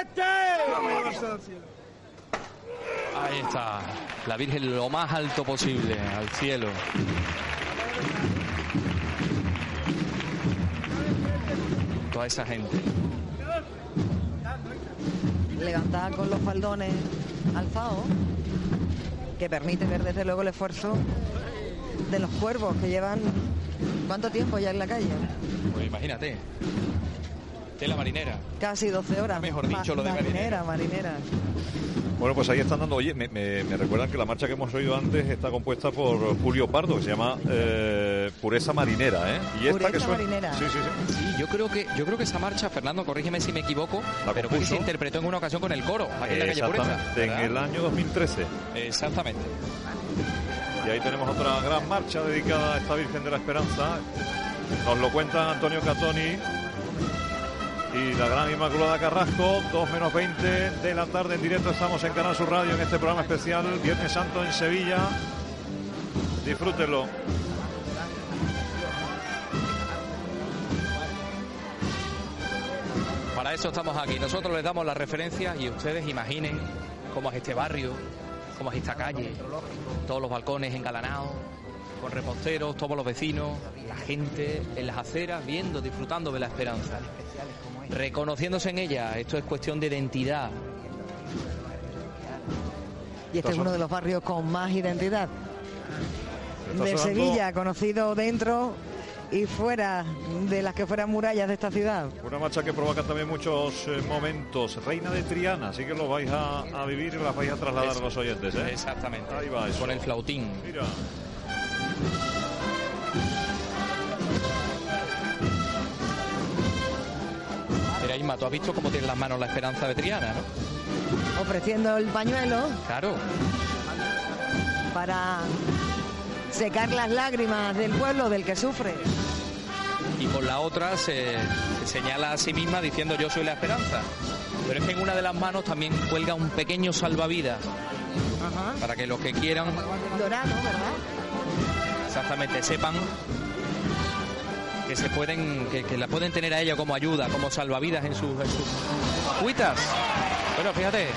¡Este! Ahí está, la Virgen lo más alto posible, al cielo. Toda esa gente. Levantada con los faldones alzados, que permite ver desde luego el esfuerzo de los cuervos que llevan cuánto tiempo ya en la calle. Pues imagínate. Tela marinera. Casi 12 horas. Mejor dicho, lo de marinera, marinera. Bueno, pues ahí están dando. Oye, me, me- me recuerdan que la marcha que hemos oído antes está compuesta por Julio Pardo, que se llama eh, Pureza Marinera, ¿eh? Y esta que Pureza suena. marinera. Sí, sí, sí. Sí, yo creo que yo creo que esa marcha, Fernando, corrígeme si me equivoco, pero que se interpretó en una ocasión con el coro, aquí en la calle Pureza. En el año 2013. Exactamente. Y ahí tenemos otra gran marcha dedicada a esta Virgen de la Esperanza. Nos lo cuentan Antonio Catoni y la gran Inmaculada Carrasco, 2 menos 20 de la tarde en directo. Estamos en Canal Sur Radio en este programa especial Viernes Santo en Sevilla. Disfrútenlo. Para eso estamos aquí. Nosotros les damos las referencias y ustedes imaginen cómo es este barrio, cómo es esta calle, todos los balcones engalanados, con reposteros, todos los vecinos, la gente en las aceras viendo, disfrutando de la esperanza, reconociéndose en ella. Esto es cuestión de identidad. Y este es uno de los barrios con más identidad de Sevilla, conocido dentro y fuera de las que fueran murallas de esta ciudad. Una marcha que provoca también muchos eh, momentos. Reina de Triana, así que lo vais a, a vivir y las vais a trasladar a los oyentes. ¿eh? Exactamente. Ahí va eso. Con el flautín. Mira. Mira, Isma, tú has visto cómo tiene las manos la esperanza de Triana, ¿no? Ofreciendo el pañuelo Claro. para secar las lágrimas del pueblo del que sufre. y con la otra se, se señala a sí misma diciendo yo soy la esperanza. Pero es que en una de las manos también cuelga un pequeño salvavidas para que los que quieran Dorado, ¿verdad? Exactamente sepan que se pueden que, la pueden tener a ella como ayuda, como salvavidas en sus, en sus cuitas. Bueno, fíjate.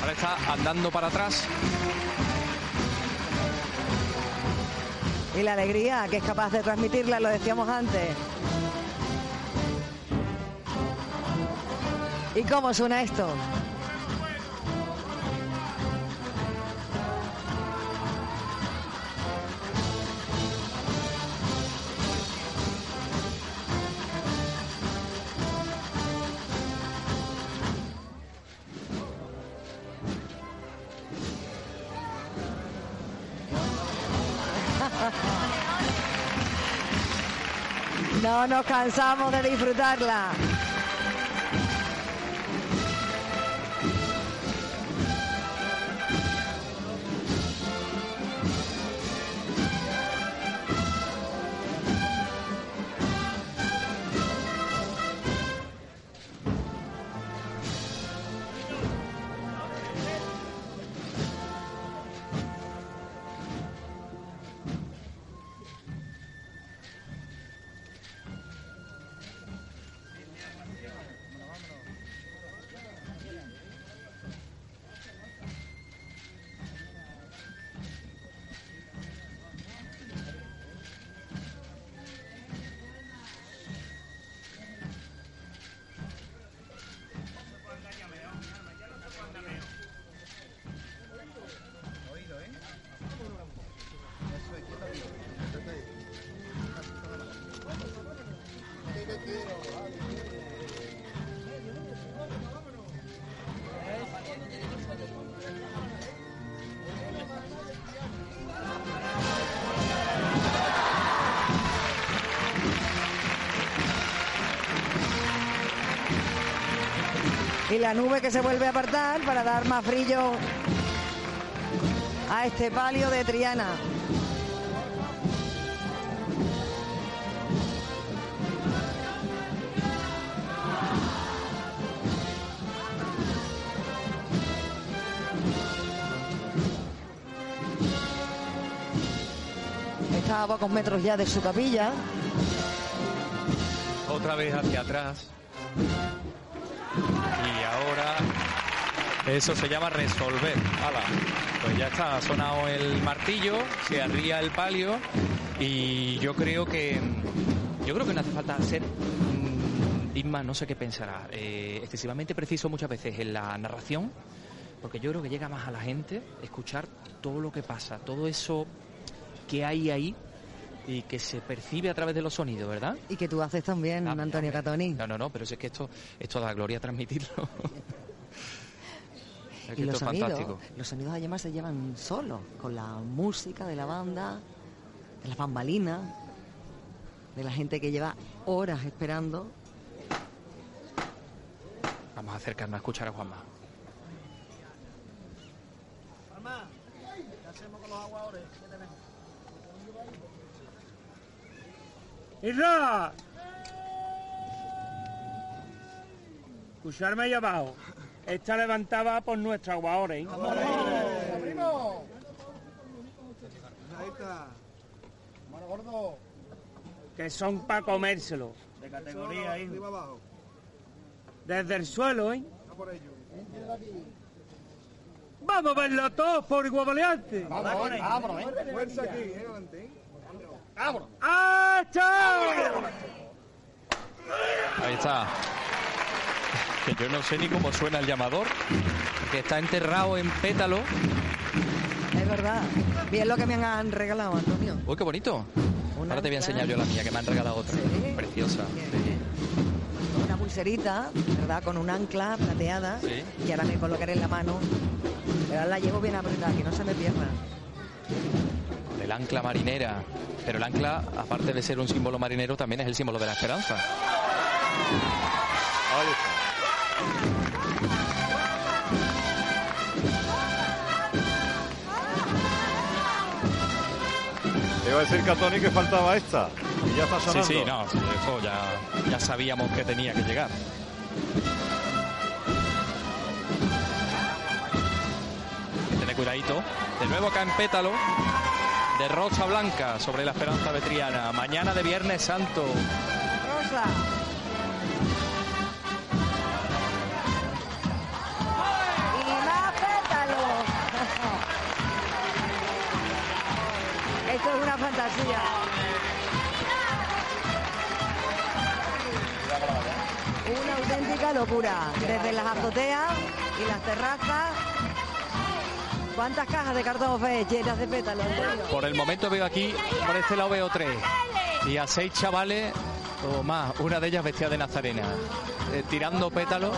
Ahora está andando para atrás. Y la alegría que es capaz de transmitirla, lo decíamos antes. ¿Y cómo suena esto? No nos cansamos de disfrutarla. La nube que se vuelve a apartar para dar más brillo a este palio de Triana. Está a pocos metros ya de su capilla. Otra vez hacia atrás. Y ahora eso se llama resolver. Hala, pues ya está, ha sonado el martillo, se arría el palio y yo creo que yo creo que no hace falta ser mm, Isma, no sé qué pensará, eh, excesivamente preciso muchas veces en la narración, porque yo creo que llega más a la gente escuchar todo lo que pasa, todo eso que hay ahí y que se percibe a través de los sonidos, ¿verdad? Y que tú haces también, Antonio Catoni. No, no, no, pero es que esto, esto da gloria transmitirlo. Es que Y los sonidos, fantástico. los sonidos además se llevan solos, con la música de la banda, de las bambalinas, de la gente que lleva horas esperando. Vamos a acercarnos a escuchar a Juanma. ¿Qué hacemos con los aguadores? ¿Qué tenemos? ¡Isra! Escucharme ahí abajo. Esta levantaba por nuestros aguadores. ¿eh? Ahí está. Gordo. Que son para comérselo. De categoría ahí. Arriba abajo. Desde el suelo, ¿eh? Vamos a verlo todos por igual valiente. Vamos, vamos, eh. Fuerza aquí, eh, adelante. eh. ¡Vámonos! ¡Hacha! Ahí está. Que yo no sé ni cómo suena el llamador, que está enterrado en pétalo. Es verdad. Bien lo que me han regalado, Antonio. Uy, qué bonito. Ahora te voy a enseñar yo la mía, que me han regalado otra. Preciosa. Una pulserita, ¿verdad? Con un ancla plateada, Sí. que ahora me colocaré en la mano. Pero ahora la llevo bien apretada, que no se me pierda. El ancla marinera. Pero el ancla, aparte de ser un símbolo marinero, también es el símbolo de la esperanza. Te iba a decir Catoni que faltaba esta. Y ya está Sí, sonando. sí, no, sí, eso ya, ya sabíamos que tenía que llegar. Hay que tener cuidadito. De nuevo acá en pétalo. De rosa blanca sobre la esperanza vetriana. Mañana de Viernes Santo. Rosa. Esto es una fantasía. Una auténtica locura. Desde las azoteas y las terrazas. ¿Cuántas cajas de cartón ves llenas de pétalos? Por el momento veo aquí, por este lado veo tres. Y a seis chavales o más, una de ellas vestida de nazarena. eh, tirando pétalos.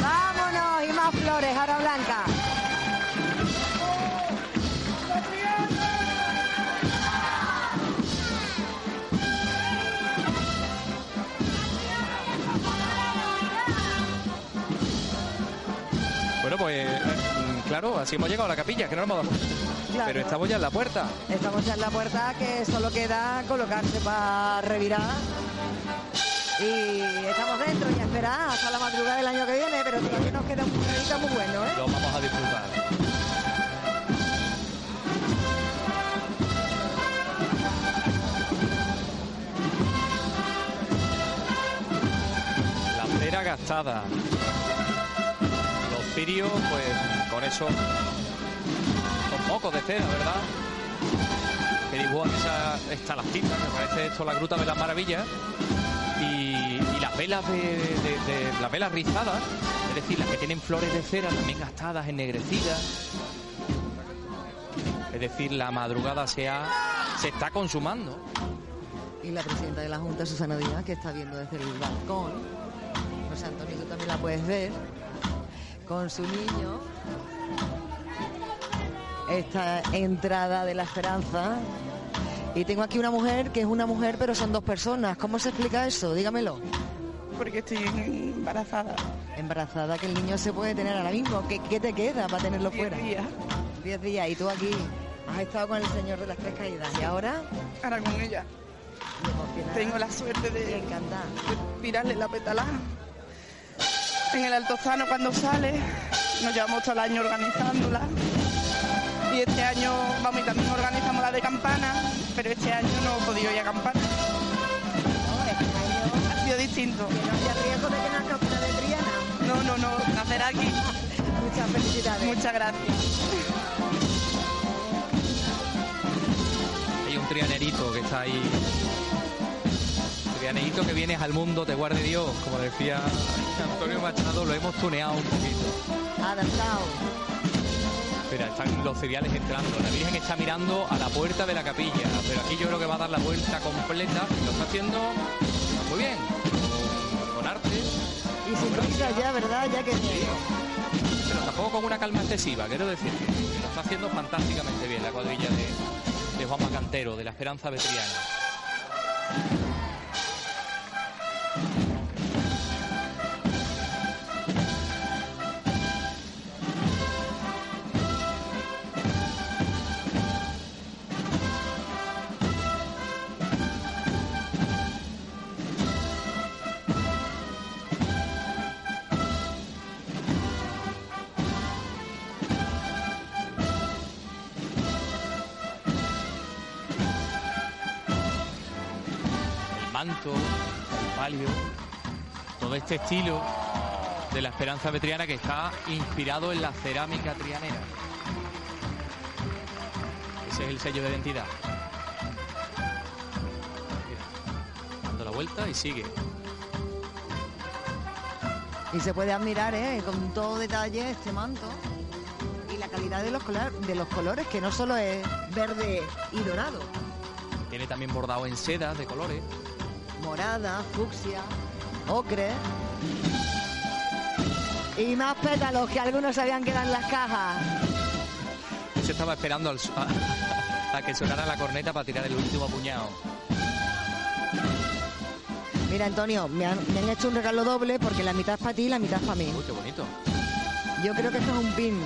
Vámonos y más flores, ahora blanca. Pues claro, así hemos llegado a la capilla, que no hemos dado. Claro. Pero estamos ya en la puerta. Estamos ya en la puerta que solo queda colocarse para revirar. Y estamos dentro y a esperar hasta la madrugada del año que viene, pero todavía nos queda un programa muy bueno, ¿eh? Lo vamos a disfrutar. La cera gastada. Los cirios, pues con eso son pocos de cera, ¿verdad? Que dibujan esa estalactita, me parece esto la gruta de las maravillas. Y, las velas de, las velas rizadas, es decir, las que tienen flores de cera también gastadas, ennegrecidas. Es decir, la madrugada se, ha, se está consumando. Y la presidenta de la Junta, Susana Díaz, que está viendo desde el balcón. José Antonio, también la puedes ver. Con su niño. Esta entrada de la esperanza. Y tengo aquí una mujer que es una mujer, pero son dos personas. ¿Cómo se explica eso? Dígamelo. porque estoy embarazada. Embarazada, que el niño se puede tener ahora mismo. ¿Qué, qué te queda para tenerlo Diez fuera? días. Diez días. Y tú aquí has estado con el señor de las tres caídas. ¿Y ahora? Ahora con ella. Tengo la suerte de, de tirarle la petalada. En el Altozano cuando sale, nos llevamos todo el año organizándola. Y este año, vamos, y también organizamos la de campana, pero este año no he podido ir a campana. Ha sido distinto. ¿Y riesgo de que nazca una de Triana? No, no, no, nacer aquí. Muchas felicidades. Muchas gracias. Hay un trianerito que está ahí. Trianerito que vienes al mundo, te guarde Dios, como decía Antonio Machado, lo hemos tuneado un poquito. Adaptado. Mira, están los cereales entrando. La Virgen está mirando a la puerta de la capilla, pero aquí yo creo que va a dar la vuelta completa. Lo está haciendo muy bien, con, arte, Y sin prisa ya, ¿verdad? Ya que... pero tampoco con una calma excesiva. Quiero decir que lo está haciendo fantásticamente bien la cuadrilla de, de Juan Cantero, de la Esperanza Vetriana. Manto, palio, todo este estilo de la esperanza vetriana que está inspirado en la cerámica trianera. Ese es el sello de identidad. Dando la vuelta y sigue. Y se puede admirar, ¿eh? Con todo detalle este manto. Y la calidad de los, de los colores, que no solo es verde y dorado. Tiene también bordado en seda de colores. Morada, fucsia, ocre. Y más pétalos que algunos habían quedado en las cajas. Se estaba esperando al a, a que sonara la corneta para tirar el último puñado. Mira, Antonio, me han, me han hecho un regalo doble porque la mitad es para ti y la mitad es para mí. Uy, qué bonito. Yo creo que esto es un pin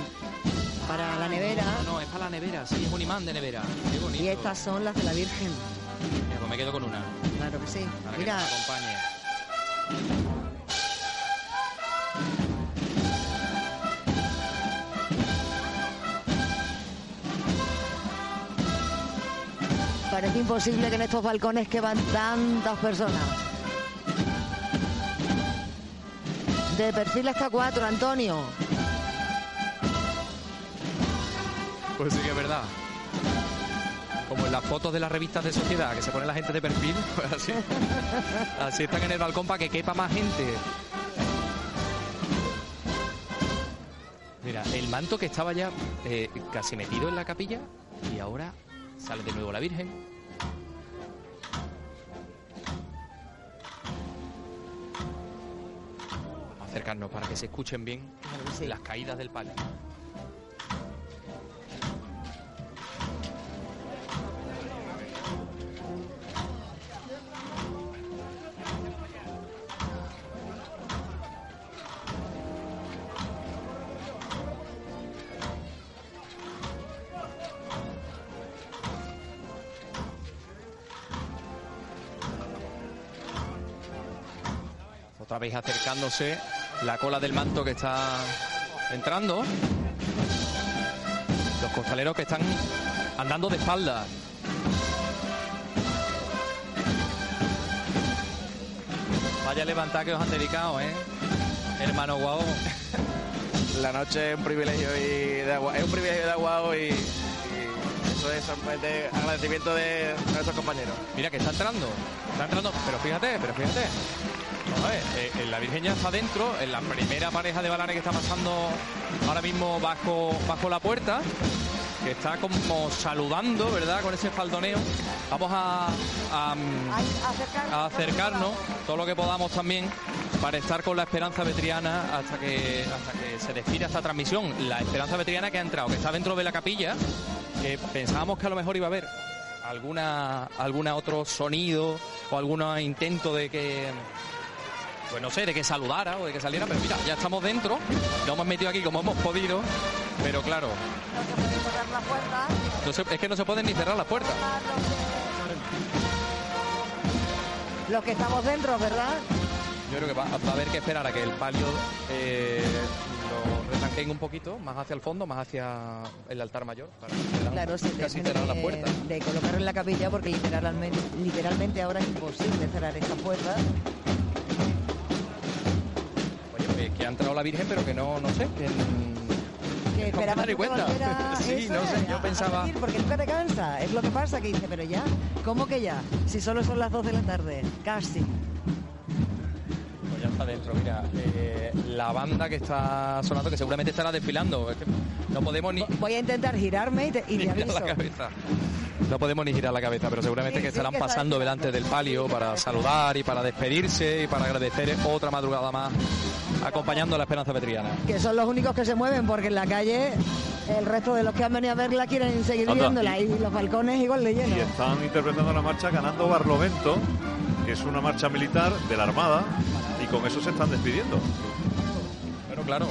para la nevera. No, no, es para la nevera, sí, es un imán de nevera. Qué bonito. Y estas son las de la Virgen. Me quedo con una. Claro que sí. Para Mira, que acompañe. parece imposible que en estos balcones quepan tantas personas. De perfil hasta cuatro, Antonio. Pues sí que es verdad. Las fotos de las revistas de sociedad, que se pone la gente de perfil, pues así. así están en el balcón para que quepa más gente. Mira, el manto que estaba ya eh, casi metido en la capilla y ahora sale de nuevo la Virgen. Vamos a acercarnos para que se escuchen bien las caídas del palio. Vez acercándose la cola del manto que está entrando. Los costaleros que están andando de espaldas. Vaya levantar que os han dedicado, ¿eh? Hermano guau. La noche es un privilegio y de agua, es un privilegio de agua y, y eso es solamente agradecimiento de nuestros compañeros. Mira que está entrando, está entrando, pero fíjate, pero fíjate. Ver, eh, eh, la Virgen ya está dentro, en la primera pareja de balanes que está pasando ahora mismo bajo, bajo la puerta, que está como saludando, ¿verdad? Con ese faldoneo. Vamos a, a, a acercarnos todo lo que podamos también para estar con la Esperanza Vetriana hasta que hasta que se despida esta transmisión. La Esperanza Vetriana que ha entrado, que está dentro de la capilla, que pensábamos que a lo mejor iba a haber alguna alguna otro sonido o algún intento de que pues no sé, de que saludara o de que saliera, pero mira, ya estamos dentro, nos hemos metido aquí como hemos podido, pero claro. No se, es que no se pueden ni cerrar las puertas. Los que estamos dentro, ¿verdad? Yo creo que va, va a haber que esperar a que el palio eh, lo retranquen un poquito, más hacia el fondo, más hacia el altar mayor, para cerrar- Claro, casi cerrar la de- puerta. De colocarlo en la capilla porque literalmente, literalmente ahora es imposible cerrar esta puerta. Que, que ha entrado la Virgen, pero que no, no sé, que... Que esperaba que cuenta. volviera Sí, no sé, yo a- a pensaba- porque nunca te cansa, es lo que pasa, que dice, pero ya, ¿cómo que ya? Si solo son las 2 de la tarde, casi. Pues ya está dentro, mira, eh, la banda que está sonando, que seguramente estará desfilando, es que no podemos ni... Voy a intentar girarme y te, y te ni girar aviso. la cabeza. No podemos ni girar la cabeza, pero seguramente Sí, que sí, estarán que pasando delante del palio para saludar y para despedirse y para agradecer otra madrugada más acompañando a la Esperanza Petriana. Que son los únicos que se mueven porque en la calle el resto de los que han venido a verla quieren seguir Anda, viéndola y- los balcones igual de llenos. Y están interpretando la marcha ganando Barlovento, que es una marcha militar de la Armada, y con eso se están despidiendo. Pero claro,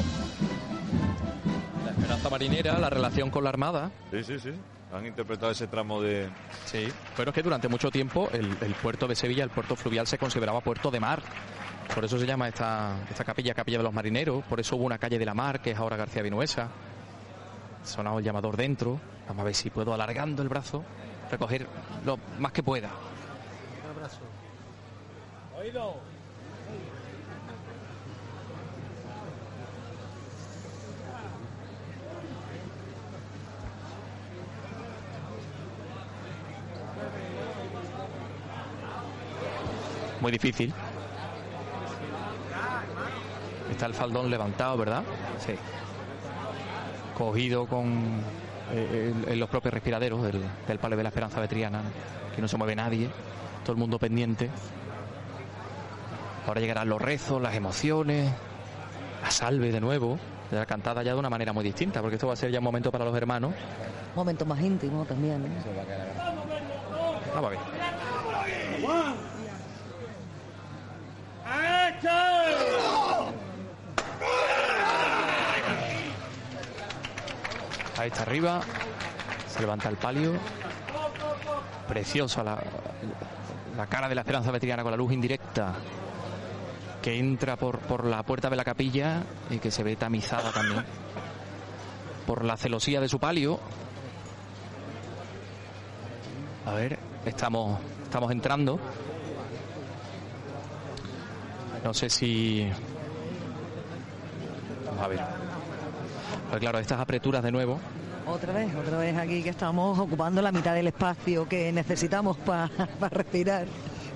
la Esperanza Marinera, la relación con la Armada. Sí, sí, sí. Han interpretado ese tramo de... Sí, pero es que durante mucho tiempo el, el puerto de Sevilla, el puerto fluvial, se consideraba puerto de mar. Por eso se llama esta, esta capilla Capilla de los Marineros. Por eso hubo una calle de la mar, que es ahora García Vinuesa. Sonaba el llamador dentro. Vamos a ver si puedo, alargando el brazo, recoger lo más que pueda. Oído. Muy difícil. Está el faldón levantado, ¿verdad? Sí. Cogido con eh, en- en los propios respiraderos del, del Palo de la Esperanza Vetriana, que no se mueve nadie, todo el mundo pendiente. Ahora llegarán los rezos, las emociones, la salve de nuevo, de la cantada ya de una manera muy distinta, porque esto va a ser ya un momento para los hermanos. Momento más íntimo también. ¿eh? Vamos a ver. Ahí está arriba. Se levanta el palio. Preciosa la, la cara de la esperanza veterana con la luz indirecta que entra por, por la puerta de la capilla y que se ve tamizada también por la celosía de su palio. A ver, estamos, estamos entrando. No sé si. Vamos a ver. Pues claro, estas apreturas de nuevo. Otra vez, otra vez aquí que estamos ocupando la mitad del espacio que necesitamos para respirar.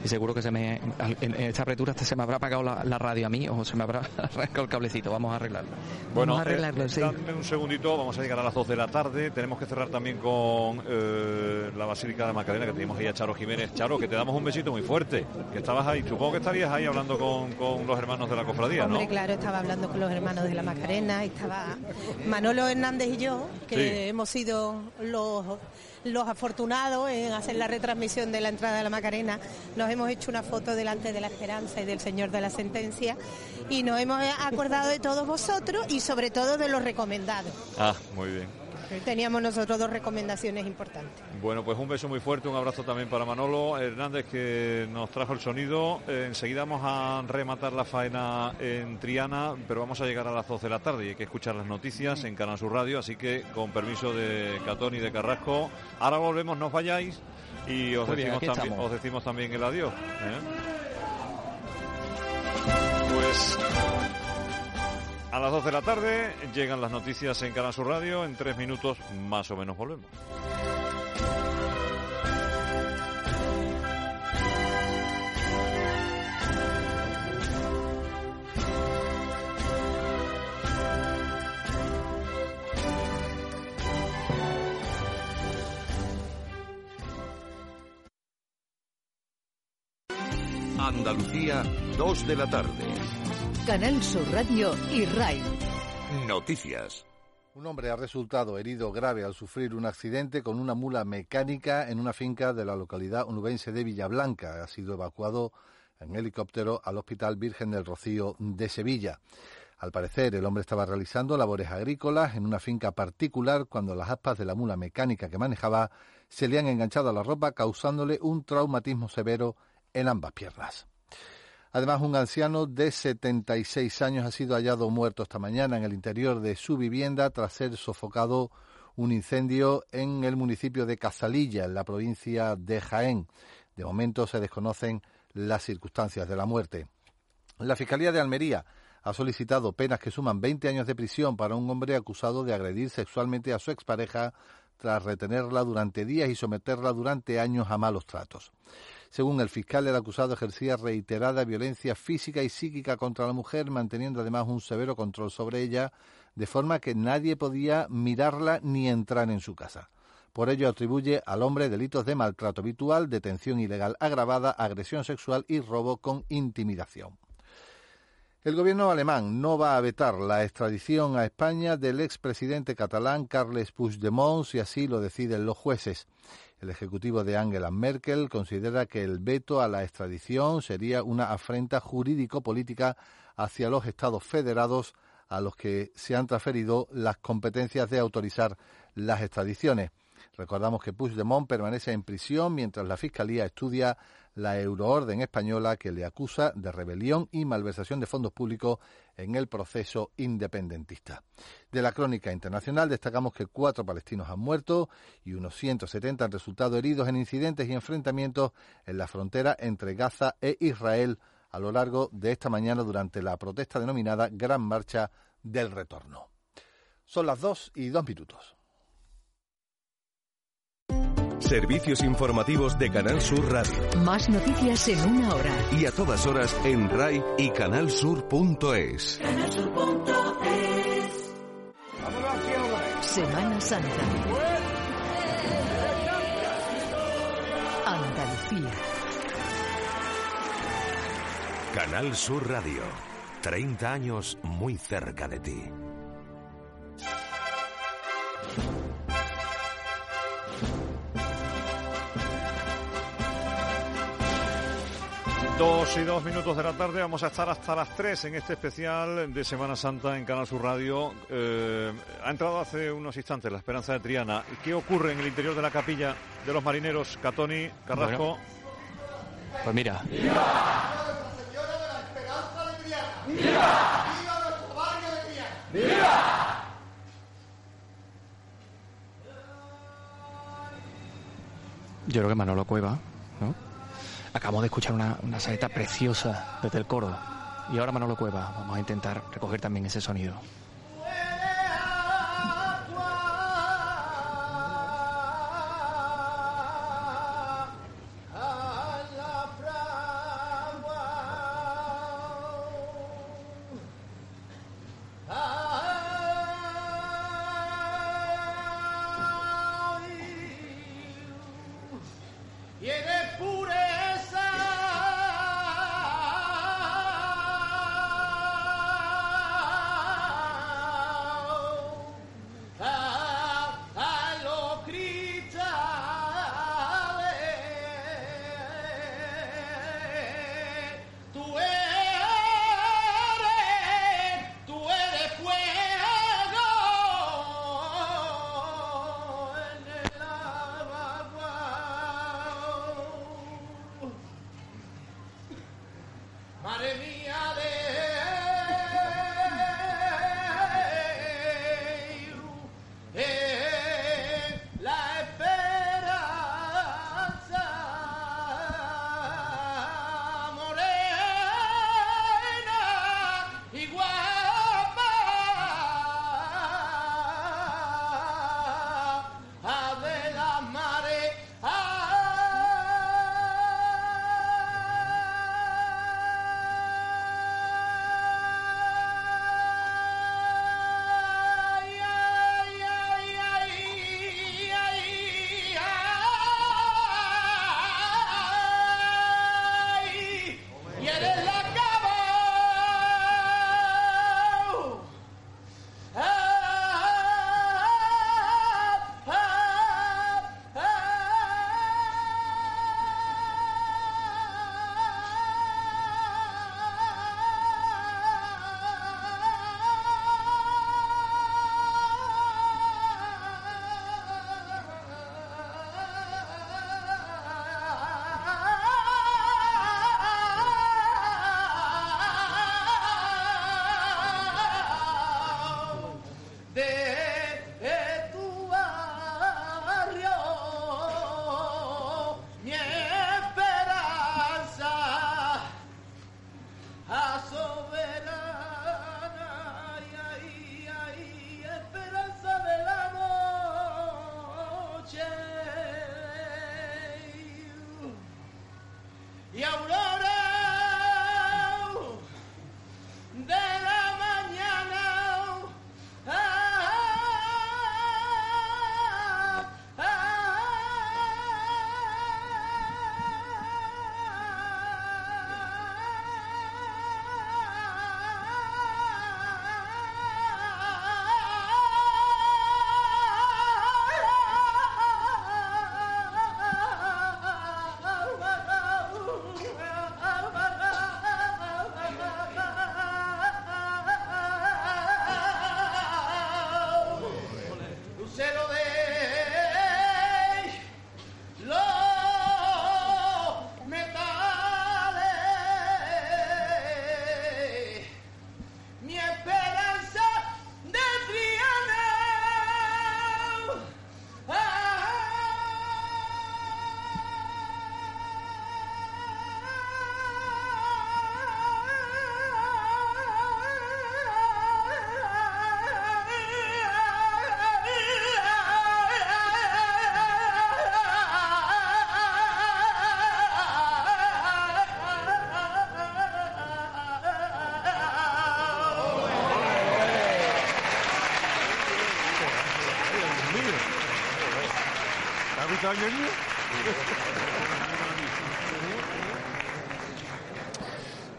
Y seguro que se me, en, en esta apretura hasta se me habrá apagado la, la radio a mí o se me habrá arrancado el cablecito. Vamos a arreglarlo. Bueno, Vamos a arreglarlo, eh, sí. un segundito, vamos a llegar a las 2 de la tarde. Tenemos que cerrar también con eh, la Basílica de Macarena, que tenemos ahí a Charo Jiménez. Charo, que te damos un besito muy fuerte. Que estabas ahí, supongo que estarías ahí hablando con, con los hermanos de la cofradía, ¿no? Hombre, claro, estaba hablando con los hermanos de la Macarena, estaba Manolo Hernández y yo, que Sí. hemos sido los, los afortunados en hacer la retransmisión de la entrada de la Macarena. Nos hemos hecho una foto delante de la esperanza y del Señor de la Sentencia y nos hemos acordado de todos vosotros y sobre todo de los recomendados. Ah, muy bien. Teníamos nosotros dos recomendaciones importantes. Bueno, pues un beso muy fuerte, un abrazo también para Manolo Hernández que nos trajo el sonido. Eh, enseguida vamos a rematar la faena en Triana, pero vamos a llegar a las 12 de la tarde y hay que escuchar las noticias en Canal Sur Radio, así que con permiso de Catón y de Carrasco, ahora volvemos, no os vayáis y os, bien, decimos, también, os decimos también el adiós. ¿eh? Pues a las 12 de la tarde llegan las noticias en Canal Sur Radio, en tres minutos más o menos volvemos. Andalucía, 2 de la tarde. Canal Sur Radio y RAI. Noticias. Un hombre ha resultado herido grave al sufrir un accidente con una mula mecánica en una finca de la localidad onubense de Villablanca. Ha sido evacuado en helicóptero al Hospital Virgen del Rocío de Sevilla. Al parecer, el hombre estaba realizando labores agrícolas en una finca particular cuando las aspas de la mula mecánica que manejaba se le han enganchado a la ropa, causándole un traumatismo severo en ambas piernas. Además, un anciano de 76 años ha sido hallado muerto esta mañana en el interior de su vivienda tras ser sofocado un incendio en el municipio de Casalilla, en la provincia de Jaén. De momento se desconocen las circunstancias de la muerte. La Fiscalía de Almería ha solicitado penas que suman 20 años de prisión para un hombre acusado de agredir sexualmente a su expareja tras retenerla durante días y someterla durante años a malos tratos. Según el fiscal, el acusado ejercía reiterada violencia física y psíquica contra la mujer, manteniendo además un severo control sobre ella, de forma que nadie podía mirarla ni entrar en su casa. Por ello atribuye al hombre delitos de maltrato habitual, detención ilegal agravada, agresión sexual y robo con intimidación. El gobierno alemán no va a vetar la extradición a España del expresidente catalán Carles Puigdemont si así lo deciden los jueces. El ejecutivo de Angela Merkel considera que el veto a la extradición sería una afrenta jurídico-política hacia los Estados federados a los que se han transferido las competencias de autorizar las extradiciones. Recordamos que Puigdemont permanece en prisión mientras la Fiscalía estudia la euroorden española que le acusa de rebelión y malversación de fondos públicos en el proceso independentista. De la crónica internacional destacamos que cuatro palestinos han muerto y unos 170 han resultado heridos en incidentes y enfrentamientos en la frontera entre Gaza e Israel a lo largo de esta mañana durante la protesta denominada Gran Marcha del Retorno. Son las dos y dos minutos. Servicios informativos de Canal Sur Radio. Más noticias en una hora. Y a todas horas en RAI y canalsur.es. Semana Santa. Andalucía. Canal Sur Radio. 30 años muy cerca de ti. Dos y dos minutos de la tarde, vamos a estar hasta las tres en este especial de Semana Santa en Canal Sur Radio. Eh, ha entrado hace unos instantes la Esperanza de Triana. ¿Qué ocurre en el interior de la capilla de los marineros Catoni, Carrasco? Pues mira. Yo creo que Manolo Cueva, ¿no? Acabamos de escuchar una, una saeta preciosa desde el coro. Y ahora Manolo Cueva. Vamos a intentar recoger también ese sonido.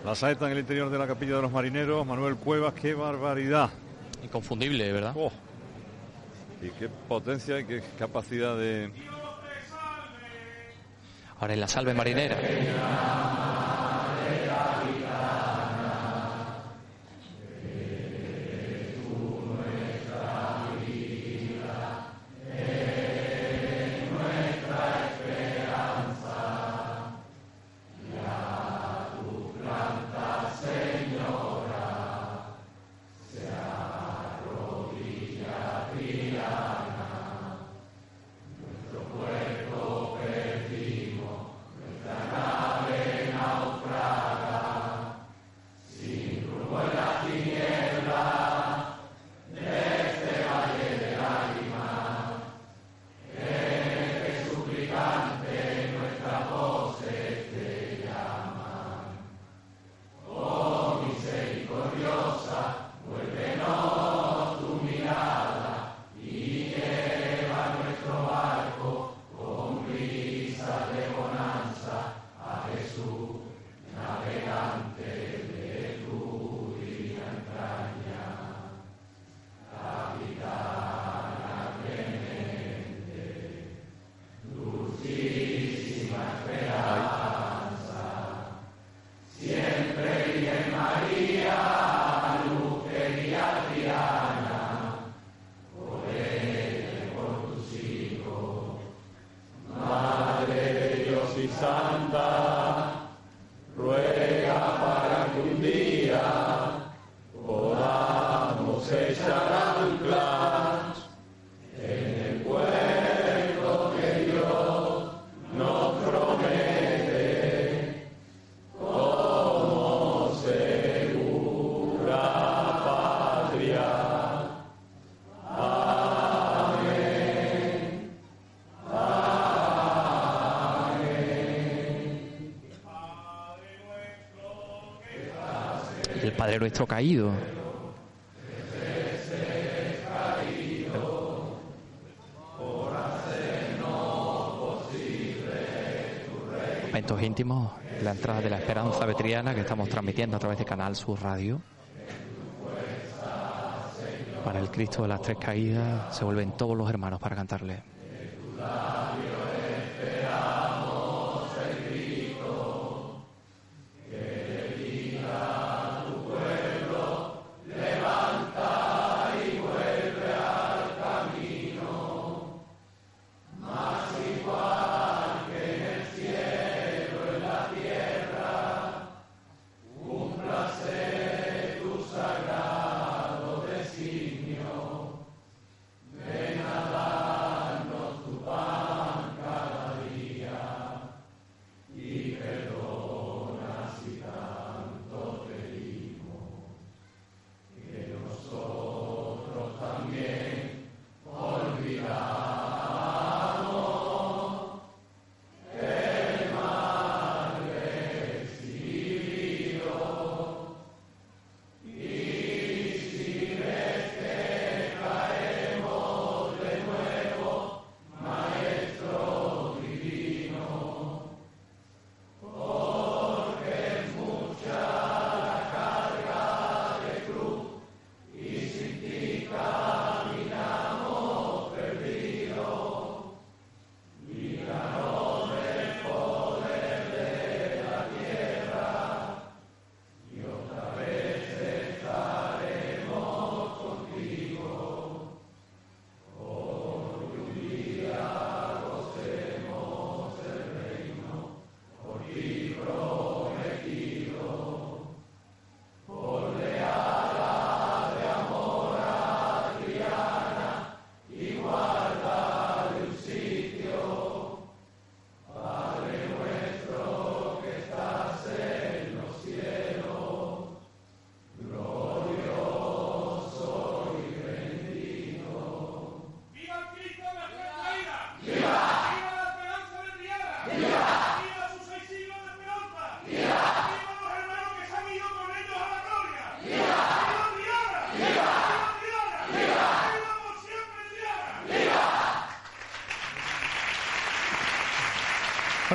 La saeta en el interior de la capilla de los marineros, Manuel Cuevas, qué barbaridad. Inconfundible, ¿verdad? Oh. Y qué potencia y qué capacidad de... Ahora en la salve marinera. Nuestro caído. Momentos íntimos, la entrada de la esperanza vetriana que estamos transmitiendo a través de Canal Sur Radio. Para el Cristo de las Tres Caídas se vuelven todos los hermanos para cantarle.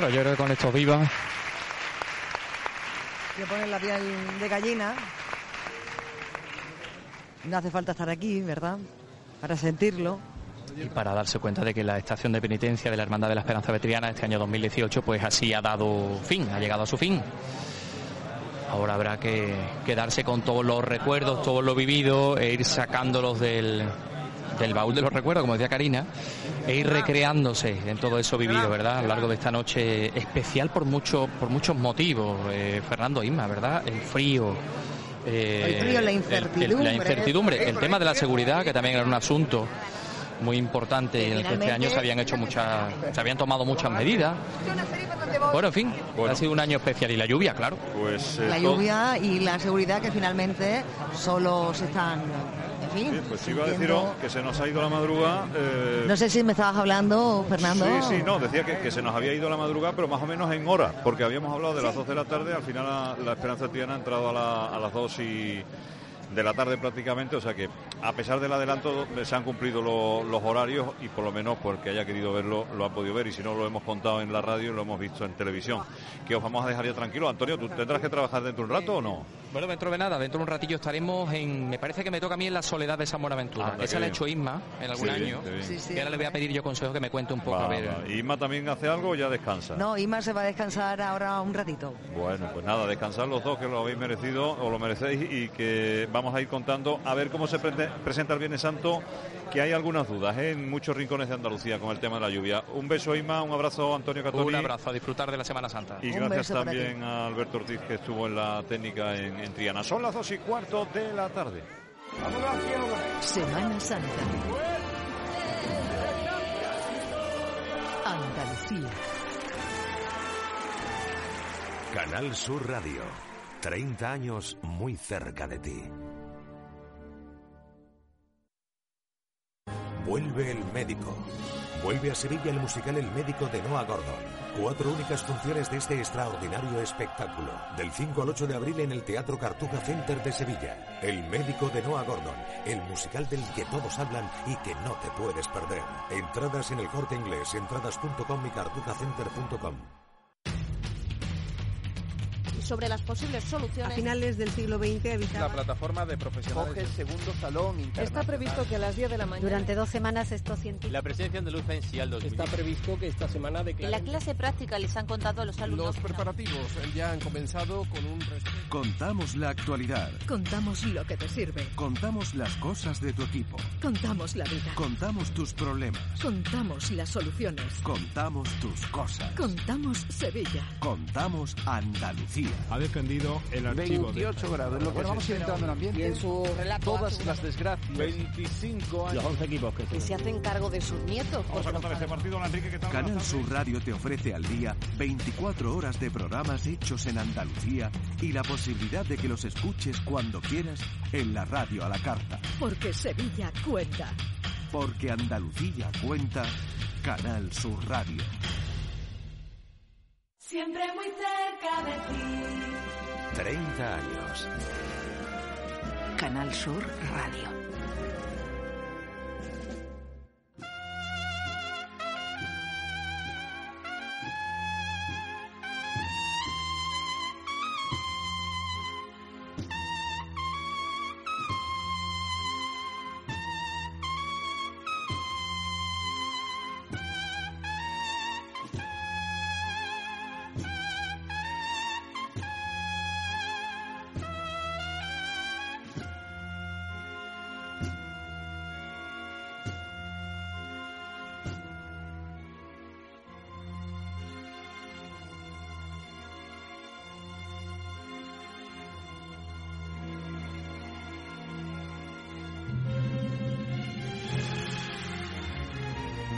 Bueno, yo creo que con estos vivas Le ponen la piel de gallina. No hace falta estar aquí, ¿verdad? Para sentirlo. y para darse cuenta de que la estación de penitencia de la Hermandad de la Esperanza Vetriana este año 2018 pues así ha dado fin, ha llegado a su fin. Ahora habrá que quedarse con todos los recuerdos, todo lo vivido e ir sacándolos del, del baúl de los recuerdos, como decía Karina, e ir recreándose en todo eso vivido, ¿verdad? A lo largo de esta noche especial por muchos por muchos motivos, eh, Fernando Isma, ¿verdad? El frío. eh, El frío, la el- el- incertidumbre. la incertidumbre, el tema de la seguridad, que también era un asunto muy importante en el que este año se habían hecho muchas, se habían tomado muchas medidas. Bueno, en fin, ha sido un año especial y la lluvia, claro. Pues La lluvia y la seguridad que finalmente solo se están, fin. Pues iba a deciros que se nos ha ido la madrugada. eh, No sé si me estabas hablando, Fernando. Sí, sí, no, decía que, que se nos había ido la madrugada, pero más o menos en hora, porque habíamos hablado de las 2 de la tarde, al final la, la Esperanza Triana ha entrado a, la- a las 2 y de la tarde prácticamente, o sea que a pesar del adelanto se han cumplido lo- los horarios y por lo menos porque haya querido verlo lo ha podido ver y si no lo hemos contado en la radio y lo hemos visto en televisión. Que os vamos a dejar ya tranquilo. Antonio, ¿tú tendrás que trabajar dentro de un rato o no? Bueno, dentro de nada, dentro de un ratillo estaremos en, me parece que me toca a mí en la soledad de San Buenaventura. Anda, Esa la ha bien. hecho Isma en algún Sí, año. bien. Sí, sí. Y ahora le voy a pedir yo consejo que me cuente un poco Va, a ver. va. ¿Isma también hace algo o ya descansa? No, Ima se va a descansar ahora un ratito. Bueno, pues nada, descansar los dos que lo habéis merecido o lo merecéis y que vamos a ir contando a ver cómo se pre- presenta el Viernes Santo, que hay algunas dudas ¿eh? en muchos rincones de Andalucía con el tema de la lluvia. Un beso, Ima, un abrazo, Antonio Catoni. Un abrazo, a disfrutar de la Semana Santa. Y gracias también a Alberto Ortiz que estuvo en la técnica en, en Triana. Son las dos y cuarto de la tarde. Semana Santa. Andalucía. Canal Sur Radio. 30 años muy cerca de ti. Vuelve el médico. Vuelve a Sevilla el musical El médico de Noah Gordon. Cuatro únicas funciones de este extraordinario espectáculo. Del 5 al 8 de abril en el Teatro Cartuja Center de Sevilla. El médico de Noah Gordon. El musical del que todos hablan y que no te puedes perder. Entradas en el corte inglés, entradas.com y cartujacenter.com. sobre las posibles soluciones. A finales del siglo XX evitaba... La plataforma de profesionales. Coge el segundo salón Está previsto que a las 10 de la mañana... Durante dos semanas estos científicos... La presidencia andaluza en sí al 2000. Está previsto que esta semana de En la clase práctica les han contado a los alumnos. Los preparativos ya han comenzado con un... Contamos la actualidad. Contamos lo que te sirve. Contamos las cosas de tu equipo. Contamos la vida. Contamos tus problemas. Contamos las soluciones. Contamos tus cosas. Contamos Sevilla. Contamos Andalucía. Ha defendido el archivo 28 de... grados, lo que Bueno, vamos se a ir entrando en ambiente. Y en su relato todas las desgracias. 25 años. Los 11 equipos que Que se hacen cargo de sus nietos. Vamos a contar este partido, Hola, Enrique, ¿qué tal? Canal. Sur Radio te ofrece al día 24 horas de programas hechos en Andalucía y la posibilidad de que los escuches cuando quieras en la radio a la carta. Porque Sevilla cuenta. Porque Andalucía cuenta, Canal Sur Radio. Siempre muy cerca de ti. 30 años. Canal Sur Radio.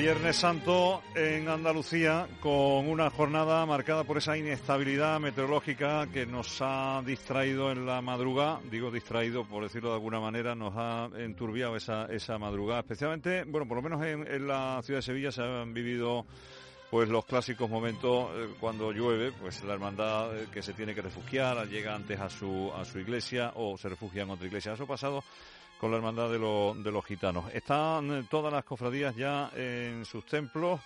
Viernes Santo en Andalucía con una jornada marcada por esa inestabilidad meteorológica que nos ha distraído en la madrugada, digo distraído por decirlo de alguna manera, nos ha enturbiado esa, esa madrugada, especialmente, bueno, por lo menos en, la ciudad de Sevilla se han vivido pues los clásicos momentos eh, cuando llueve, pues la hermandad eh, que se tiene que refugiar llega antes a su a su iglesia o se refugia en otra iglesia. Eso ha pasado con la hermandad de, los gitanos. Están eh, todas las cofradías ya en sus templos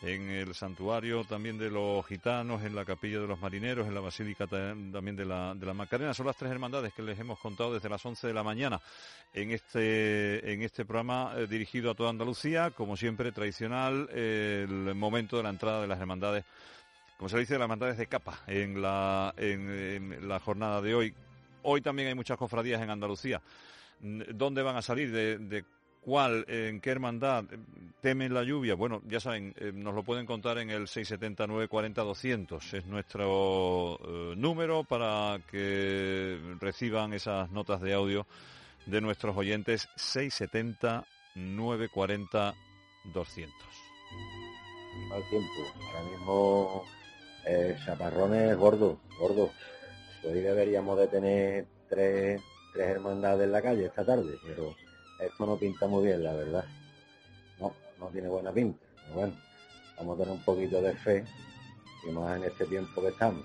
en el santuario también de los gitanos, en la capilla de los marineros, en la basílica también de la, de la Macarena. Son las tres hermandades que les hemos contado desde las 11 de la mañana en este, en este programa eh, dirigido a toda Andalucía. Como siempre, tradicional, el momento de la entrada de las hermandades, como se dice, de las hermandades de capa en la, en, la jornada de hoy. Hoy también hay muchas cofradías en Andalucía. ¿Dónde van a salir? ¿De, cuál, en qué hermandad temen la lluvia? Bueno, ya saben, eh, nos lo pueden contar en el 679 40 200. Es nuestro eh, número para que reciban esas notas de audio de nuestros oyentes 670 940 200. Mal tiempo. Ahora mismo eh, chaparrones gordos, gordos. Hoy deberíamos de tener tres, tres hermandades en la calle esta tarde, pero esto no pinta muy bien, la verdad. No, no tiene buena pinta. Pero bueno, vamos a tener un poquito de fe, y más en este tiempo que estamos.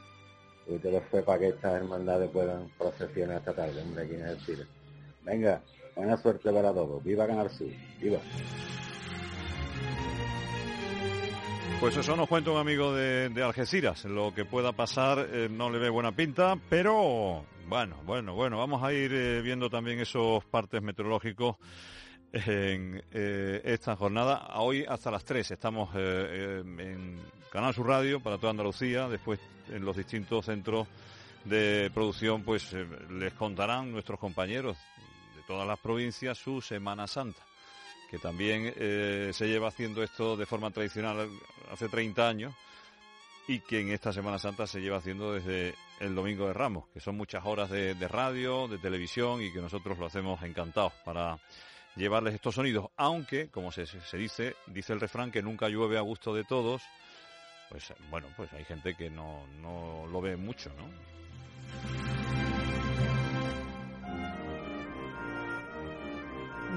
Un poquito de fe para que estas hermandades puedan procesionar esta tarde, hombre, aquí en el Chile. Venga, buena suerte para todos. Viva Canal Sur. Viva. Pues eso nos cuenta un amigo de, Algeciras. Lo que pueda pasar eh, no le ve buena pinta, pero bueno, bueno, bueno, vamos a ir eh, viendo también esos partes meteorológicos en eh, esta jornada. Hoy hasta las 3 estamos en Canal Sur Radio para toda Andalucía, después en los distintos centros de producción pues les contarán nuestros compañeros de todas las provincias su Semana Santa que también eh, se lleva haciendo esto de forma tradicional hace 30 años y que en esta Semana Santa se lleva haciendo desde el Domingo de Ramos, que son muchas horas de, radio, de televisión y que nosotros lo hacemos encantados para llevarles estos sonidos, aunque, como se, se dice, dice el refrán que nunca llueve a gusto de todos, pues bueno, pues hay gente que no, no lo ve mucho, ¿no?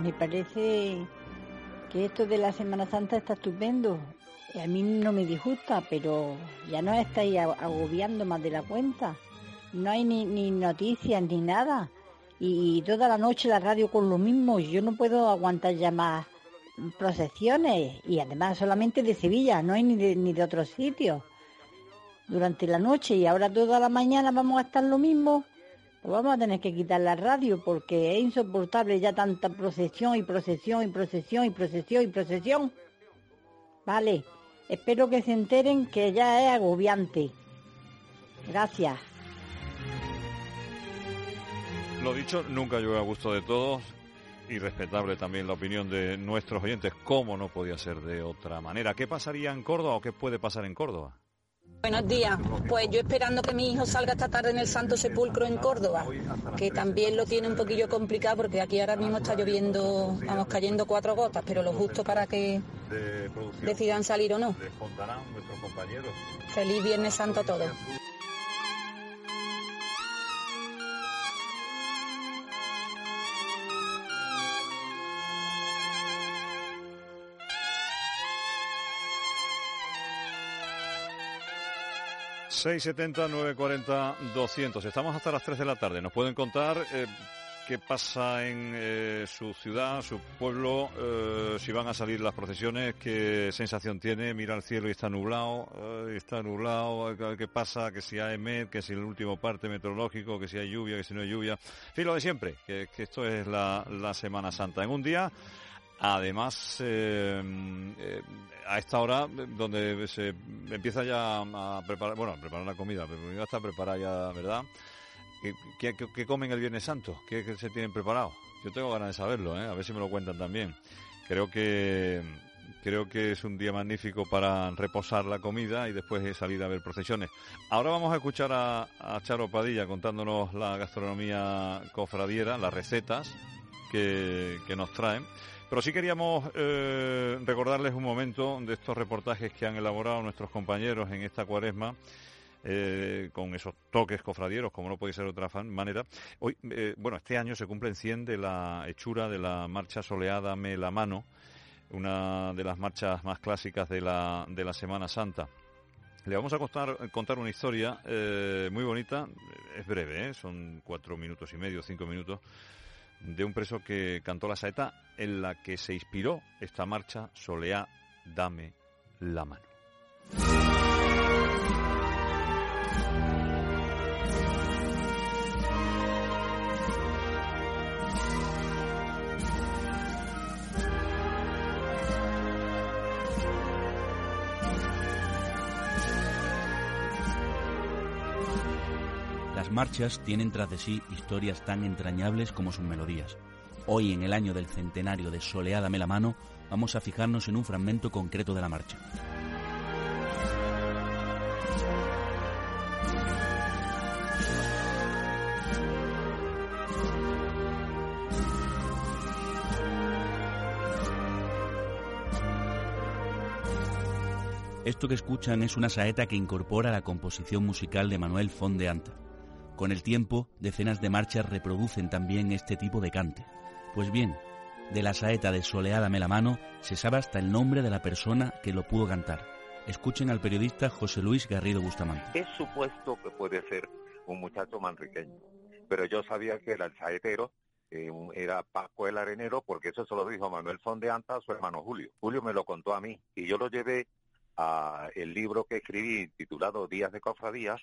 Me parece que esto de la Semana Santa está estupendo. A mí no me disgusta, pero ya no estáis agobiando más de la cuenta. No hay ni, noticias ni nada. Y, toda la noche la radio con lo mismo. Yo no puedo aguantar ya más procesiones. Y además solamente de Sevilla, no hay ni de, ni de otros sitios. Durante la noche y ahora toda la mañana vamos a estar lo mismo. Pues vamos a tener que quitar la radio porque es insoportable ya tanta procesión y procesión y procesión y procesión y procesión. Vale, espero que se enteren que ya es agobiante. Gracias. Lo dicho, nunca yo a gusto de todos y respetable también la opinión de nuestros oyentes, ¿cómo no podía ser de otra manera? ¿Qué pasaría en Córdoba o qué puede pasar en Córdoba? Buenos días. Pues yo esperando que mi hijo salga esta tarde en el Santo Sepulcro en Córdoba, que también lo tiene un poquillo complicado porque aquí ahora mismo está lloviendo, vamos cayendo cuatro gotas, pero lo justo para que decidan salir o no. Feliz Viernes Santo a todos. 670 940 200. Estamos hasta las 3 de la tarde. Nos pueden contar eh, qué pasa en eh, su ciudad, su pueblo, eh, si van a salir las procesiones, qué sensación tiene, mira al cielo y está nublado, está nublado, qué pasa, que si hay MED, que si el último parte meteorológico, que si hay lluvia, que si no hay lluvia. En lo de siempre, que, esto es la, la Semana Santa. En un día Además, eh, eh, a esta hora donde se empieza ya a preparar, bueno, a preparar la comida, pero ya está preparada ya, ¿verdad? ¿Qué, comen el Viernes Santo? ¿Qué, se tienen preparado? Yo tengo ganas de saberlo, ¿eh? a ver si me lo cuentan también. Creo que creo que es un día magnífico para reposar la comida y después salir a ver procesiones. Ahora vamos a escuchar a, Charo Padilla contándonos la gastronomía cofradiera, las recetas que nos traen. Pero sí queríamos eh, recordarles un momento de estos reportajes que han elaborado nuestros compañeros en esta cuaresma. Eh, con esos toques cofradieros, como no puede ser de otra manera. Hoy, eh, bueno, este año se cumplen 100 de la hechura de la marcha soleada Me la mano, una de las marchas más clásicas de la, de la Semana Santa. Le vamos a contar, contar una historia muy bonita, es breve, son cuatro minutos y medio, cinco minutos, de un preso que cantó la saeta en la que se inspiró esta marcha Soleá, dame la mano. Las marchas tienen tras de sí historias tan entrañables como sus melodías. Hoy, en el año del centenario de Soleada la mano, vamos a fijarnos en un fragmento concreto de la marcha. Esto que escuchan es una saeta que incorpora la composición musical de Manuel Fondeanta. Con el tiempo, decenas de marchas reproducen también este tipo de cante. Pues bien, de la saeta de Soleada la mano se sabe hasta el nombre de la persona que lo pudo cantar. Escuchen al periodista José Luis Garrido Bustamante. Es supuesto que puede ser un muchacho manriqueño, pero yo sabía que era el saetero, eh, era Paco el Arenero, porque eso se lo dijo Manuel Fondeanta a su hermano Julio. Julio me lo contó a mí y yo lo llevé a el libro que escribí titulado Días de Cofradías,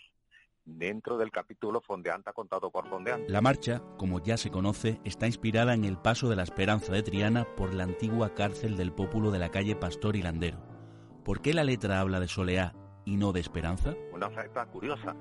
dentro del capítulo Fondeanta contado por Fondeanta. La marcha, como ya se conoce, está inspirada en el paso de la Esperanza de Triana por la antigua cárcel del Pópulo de la calle Pastor y Landero. ¿Por qué la letra habla de Soleá y no de Esperanza? Una saeta curiosa,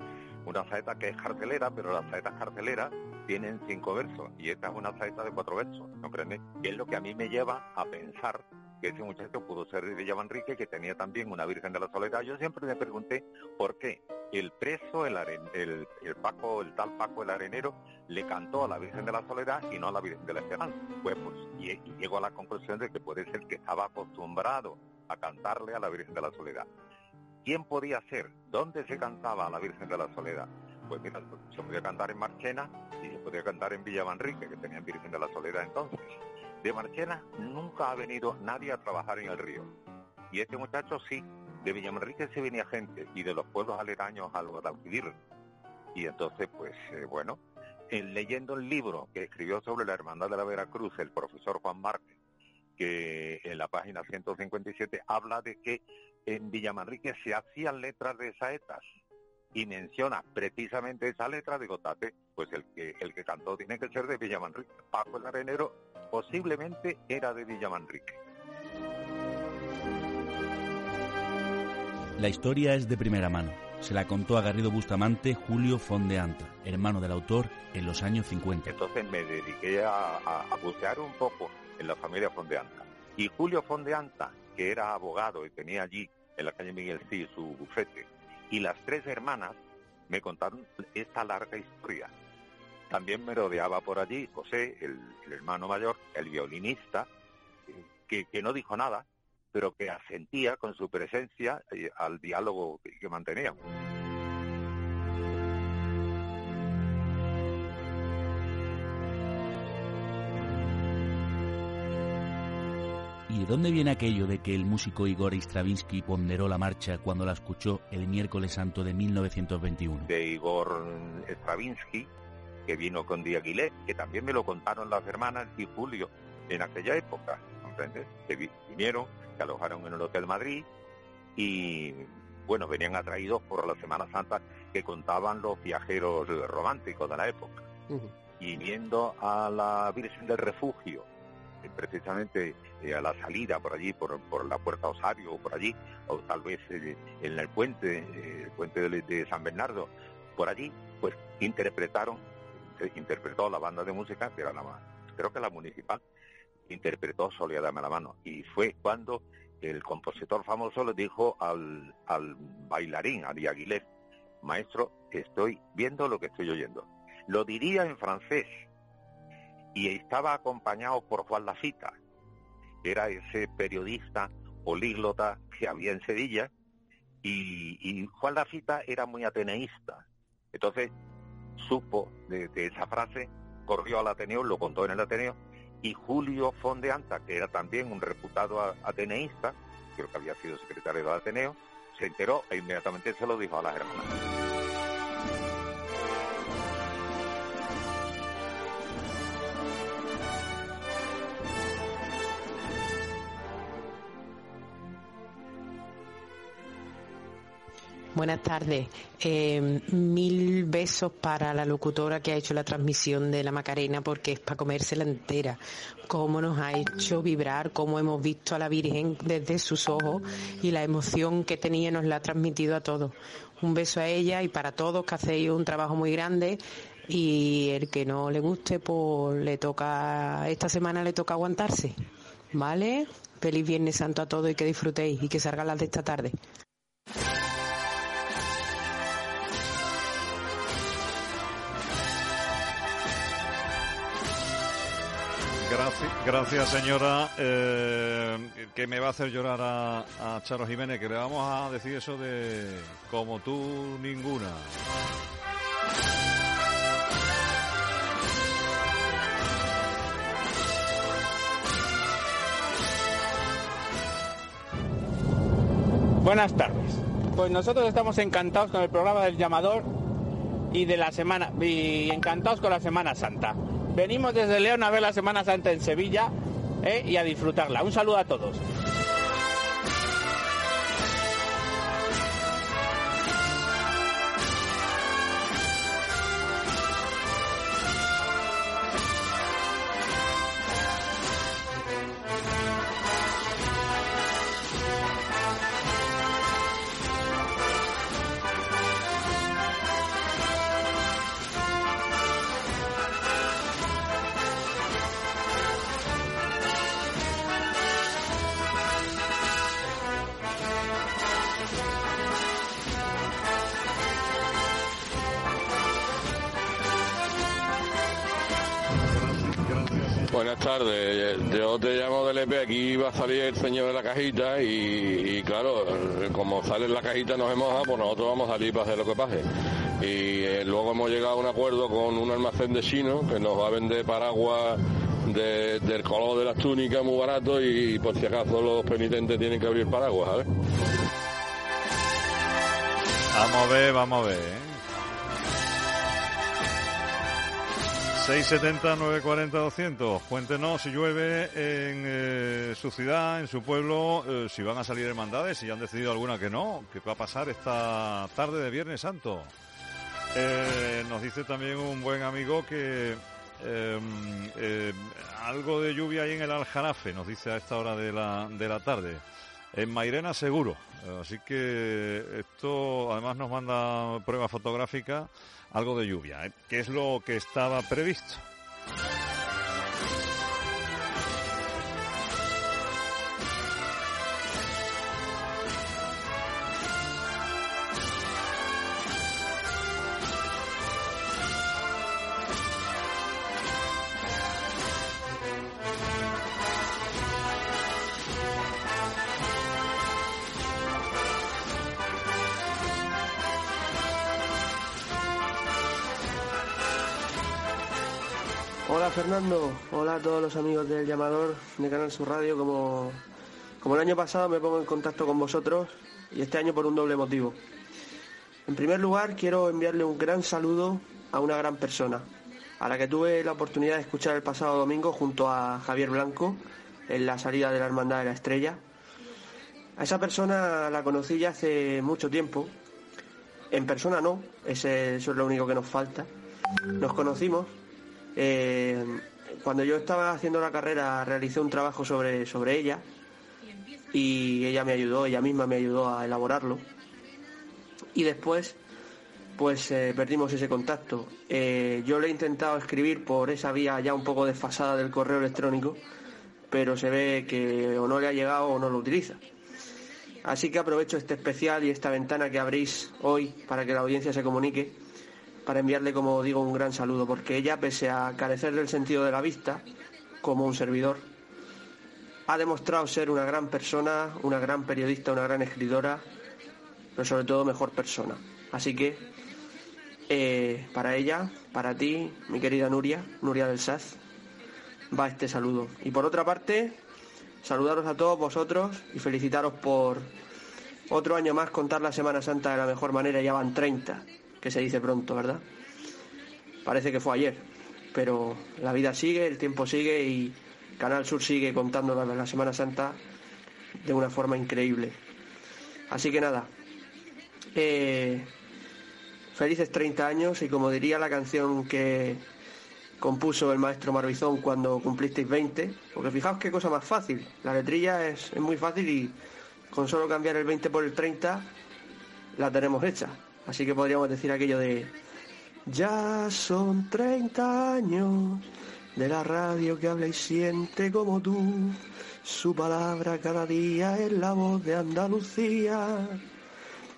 una saeta que es carcelera, pero las saetas carceleras tienen cinco versos y esta es una saeta de cuatro versos, ¿comprendes? Y es lo que a mí me lleva a pensar que ese muchacho pudo ser de Villamanrique, que tenía también una Virgen de la Soledad. Yo siempre me pregunté por qué el preso, el, el, Paco, el tal Paco el Arenero, le cantó a la Virgen de la Soledad y no a la Virgen de la Esperanza. Pues, pues y, llego a la conclusión de que puede ser que estaba acostumbrado a cantarle a la Virgen de la Soledad. ¿Quién podía ser? ¿Dónde se cantaba a la Virgen de la Soledad? Pues mira, se podía cantar en Marchena y se podía cantar en Villamanrique, que tenían Virgen de la Soledad entonces. De Marchena nunca ha venido nadie a trabajar en el río. Y este muchacho sí, de Villamanrique se venía gente y de los pueblos aledaños a Guadalquivir. Y entonces, pues eh, bueno, en, leyendo el libro que escribió sobre la Hermandad de la Veracruz el profesor Juan Márquez, que en la página 157 habla de que en Villamanrique se hacían letras de saetas y menciona precisamente esa letra, digo, tate, pues el que, el que cantó tiene que ser de Villamanrique. Paco el Arenero posiblemente era de Villamanrique. La historia es de primera mano. Se la contó a Garrido Bustamante Julio Fondeanta, hermano del autor, en los años 50. Entonces me dediqué a, a, bucear un poco en la familia Fondeanta. Y Julio Fondeanta, que era abogado y tenía allí en la calle Miguel Sí su bufete, y las tres hermanas me contaron esta larga historia. También me rodeaba por allí José, el, hermano mayor, el violinista, que, no dijo nada, pero que asentía con su presencia eh, al diálogo que, que manteníamos. De dónde viene aquello de que el músico Igor Stravinsky ponderó la marcha cuando la escuchó el miércoles santo de 1921? De Igor Stravinsky, que vino con Diaghilev, que también me lo contaron las hermanas y Julio en aquella época, ¿comprendes? Que vinieron, se alojaron en el Hotel Madrid y, bueno, venían atraídos por la Semana Santa que contaban los viajeros románticos de la época. Y viendo a la Virgen del Refugio, precisamente eh, a la salida por allí, por, por la Puerta Osario o por allí, o tal vez eh, en el puente, el puente de, San Bernardo, por allí, pues interpretaron interpretó la banda de música, que era la creo que la municipal, interpretó Dame la mano. Y fue cuando el compositor famoso le dijo al, al bailarín, a Diaghilev, maestro, estoy viendo lo que estoy oyendo. Lo diría en francés y estaba acompañado por Juan Lafita, que era ese periodista políglota que había en Sevilla, y, y Juan Lafita era muy ateneísta. Entonces supo de, esa frase, corrió al Ateneo, lo contó en el Ateneo, y Julio Fondeanta, que era también un reputado ateneísta, creo que había sido secretario del Ateneo, se enteró e inmediatamente se lo dijo a las hermanas. Buenas tardes. Eh, mil besos para la locutora que ha hecho la transmisión de la Macarena porque es para comérsela entera. Cómo nos ha hecho vibrar, cómo hemos visto a la Virgen desde sus ojos y la emoción que tenía nos la ha transmitido a todos. Un beso a ella y para todos que hacéis un trabajo muy grande y el que no le guste pues le toca, esta semana le toca aguantarse. ¿Vale? Feliz Viernes Santo a todos y que disfrutéis y que salgan las de esta tarde. Gracias, señora, eh, que me va a hacer llorar a, a Charo Jiménez, que le vamos a decir eso de como tú ninguna. Buenas tardes. Pues nosotros estamos encantados con el programa del llamador y de la semana y encantados con la Semana Santa. Venimos desde León a ver la Semana Santa en Sevilla ¿eh? y a disfrutarla. Un saludo a todos. Tardes, yo te llamo del EP, aquí va a salir el señor de la cajita y, y claro, como sale en la cajita nos hemos pues nosotros vamos a salir para hacer lo que pase. Y eh, luego hemos llegado a un acuerdo con un almacén de chino que nos va a vender paraguas de- del color de las túnicas muy barato y, por si acaso los penitentes tienen que abrir paraguas, ¿sabes? Vamos a ver, vamos a ver. ¿eh? 670 940 200. Cuéntenos si llueve en eh, su ciudad, en su pueblo, eh, si van a salir hermandades, si han decidido alguna que no, qué va a pasar esta tarde de Viernes Santo. Eh, nos dice también un buen amigo que eh, algo de lluvia ahí en el Aljarafe, nos dice a esta hora de la, de la tarde. En Mairena seguro. Así que esto además nos manda prueba fotográfica, algo de lluvia, ¿eh? que es lo que estaba previsto. A todos los amigos del llamador de Canal Sur Radio. Como, como el año pasado me pongo en contacto con vosotros y este año por un doble motivo. En primer lugar quiero enviarle un gran saludo a una gran persona, a la que tuve la oportunidad de escuchar el pasado domingo junto a Javier Blanco en la salida de la Hermandad de la Estrella. A esa persona la conocí ya hace mucho tiempo. En persona no, eso es lo único que nos falta. Nos conocimos eh, cuando yo estaba haciendo la carrera realicé un trabajo sobre, sobre ella y ella me ayudó, ella misma me ayudó a elaborarlo. Y después, pues eh, perdimos ese contacto. Eh, yo le he intentado escribir por esa vía ya un poco desfasada del correo electrónico, pero se ve que o no le ha llegado o no lo utiliza. Así que aprovecho este especial y esta ventana que abrís hoy para que la audiencia se comunique para enviarle, como digo, un gran saludo, porque ella, pese a carecer del sentido de la vista, como un servidor, ha demostrado ser una gran persona, una gran periodista, una gran escritora, pero sobre todo mejor persona. Así que, eh, para ella, para ti, mi querida Nuria, Nuria del Saz, va este saludo. Y por otra parte, saludaros a todos vosotros y felicitaros por otro año más contar la Semana Santa de la mejor manera, ya van 30 que se dice pronto, ¿verdad? Parece que fue ayer, pero la vida sigue, el tiempo sigue y Canal Sur sigue contando la, Semana Santa de una forma increíble. Así que nada, eh, felices 30 años y como diría la canción que compuso el maestro Marbizón cuando cumplisteis 20, porque fijaos qué cosa más fácil, la letrilla es, es muy fácil y con solo cambiar el 20 por el 30 la tenemos hecha. Así que podríamos decir aquello de ya son 30 años de la radio que habla y siente como tú. Su palabra cada día es la voz de Andalucía.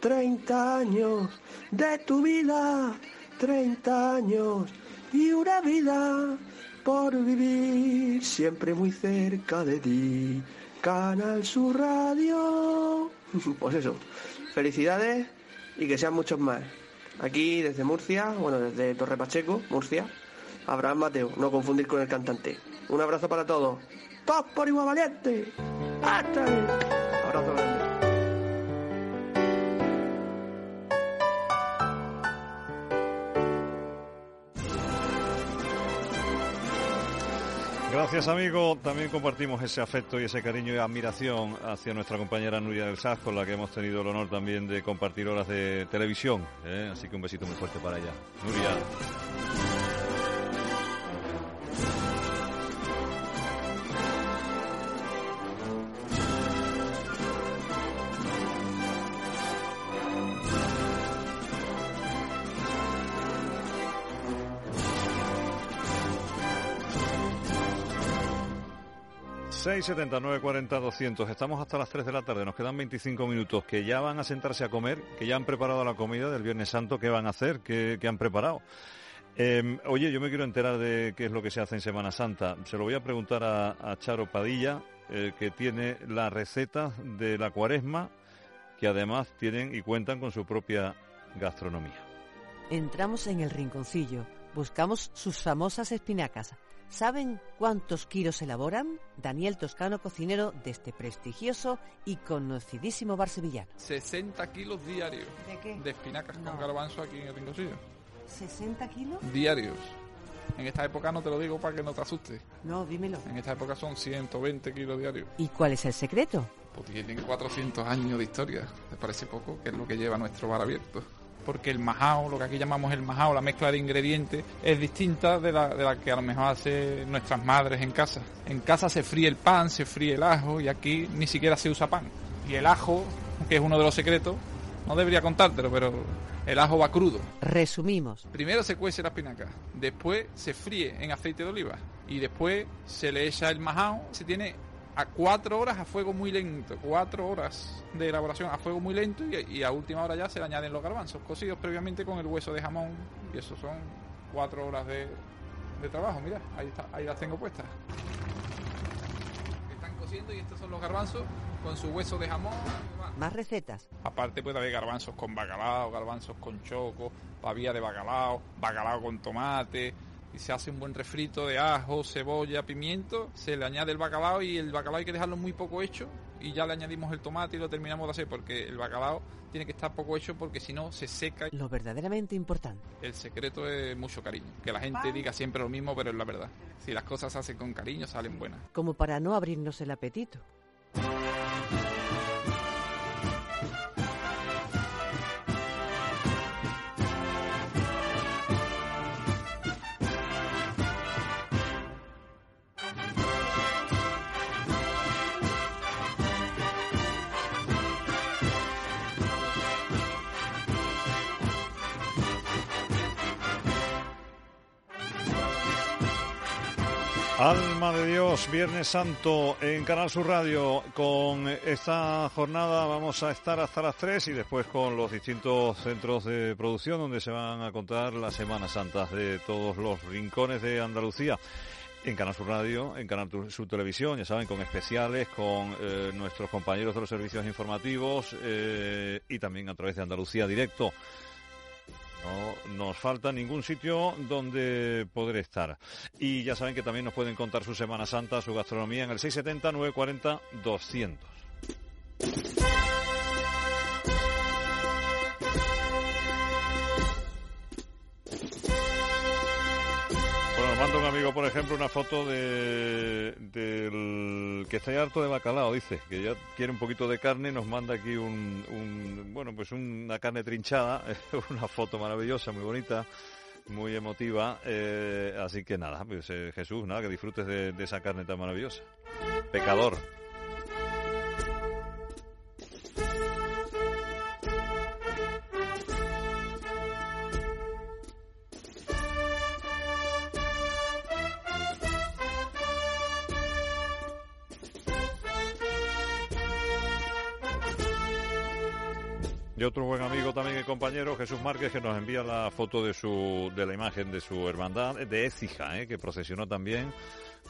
30 años de tu vida, 30 años y una vida por vivir siempre muy cerca de ti. Canal Sur Radio. Pues eso, felicidades y que sean muchos más. Aquí desde Murcia, bueno, desde Torre Pacheco, Murcia, Abraham Mateo, no confundir con el cantante. Un abrazo para todos. ¡Todos por igual valiente! ¡Hasta! Abrazo Gracias, amigo. También compartimos ese afecto y ese cariño y admiración hacia nuestra compañera Nuria del Saz, con la que hemos tenido el honor también de compartir horas de televisión. ¿eh? Así que un besito muy fuerte para ella. Nuria. Seis, setenta, nueve, cuarenta, doscientos. Estamos hasta las 3 de la tarde, nos quedan 25 minutos. Que ya van a sentarse a comer, que ya han preparado la comida del Viernes Santo. ¿Qué van a hacer? ¿Qué, qué han preparado? Eh, oye, yo me quiero enterar de qué es lo que se hace en Semana Santa. Se lo voy a preguntar a, Charo Padilla, eh, que tiene la receta de la cuaresma, que además tienen y cuentan con su propia gastronomía. Entramos en el rinconcillo, buscamos sus famosas espinacas. ¿Saben cuántos kilos elaboran? Daniel Toscano, cocinero de este prestigioso y conocidísimo bar sevillano. 60 kilos diarios ¿De qué? de espinacas No. con garbanzo aquí en el rinconcillo. ¿60 kilos? Diarios. En esta época no te lo digo para que no te asustes. No, dímelo. En esta época son 120 kilos diarios. ¿Y cuál es el secreto? Pues tienen 400 años de historia. ¿Te parece poco? Que es lo que lleva nuestro bar abierto. Porque el majao, lo que aquí llamamos el majao, la mezcla de ingredientes, es distinta de la, de la que a lo mejor hacen nuestras madres en casa. En casa se fríe el pan, se fríe el ajo y aquí ni siquiera se usa pan. Y el ajo, que es uno de los secretos, no debería contártelo, pero el ajo va crudo. Resumimos. Primero se cuece la espinaca, después se fríe en aceite de oliva y después se le echa el majao. Se tiene a cuatro horas a fuego muy lento, cuatro horas de elaboración a fuego muy lento y, y a última hora ya se le añaden los garbanzos cocidos previamente con el hueso de jamón y eso son cuatro horas de, de trabajo. Mira, ahí, está, ahí las tengo puestas. Están cociendo y estos son los garbanzos con su hueso de jamón. Más recetas. Aparte puede haber garbanzos con bacalao, garbanzos con choco, pavía de bacalao, bacalao con tomate. Y se hace un buen refrito de ajo, cebolla, pimiento. Se le añade el bacalao y el bacalao hay que dejarlo muy poco hecho. Y ya le añadimos el tomate y lo terminamos de hacer porque el bacalao tiene que estar poco hecho porque si no se seca. Lo verdaderamente importante. El secreto es mucho cariño. Que la gente diga siempre lo mismo, pero es la verdad. Si las cosas se hacen con cariño, salen buenas. Como para no abrirnos el apetito. Alma de Dios, Viernes Santo en Canal Sur Radio. Con esta jornada vamos a estar hasta las 3 y después con los distintos centros de producción donde se van a contar las Semanas Santas de todos los rincones de Andalucía. En Canal Sur Radio, en Canal Sur Televisión, ya saben, con especiales, con eh, nuestros compañeros de los servicios informativos eh, y también a través de Andalucía Directo. No nos falta ningún sitio donde poder estar. Y ya saben que también nos pueden contar su Semana Santa, su gastronomía en el 670-940-200. Bueno, nos un amigo, por ejemplo, una foto de que está ya harto de bacalao, dice, que ya quiere un poquito de carne, nos manda aquí un, bueno, pues una carne trinchada, una foto maravillosa, muy bonita, muy emotiva, eh, así que nada, pues eh, Jesús, nada, que disfrutes de esa carne tan maravillosa. Pecador. Compañero, Jesús Márquez, que nos envía la foto de su de la imagen de su hermandad de Écija, ¿eh? que procesionó también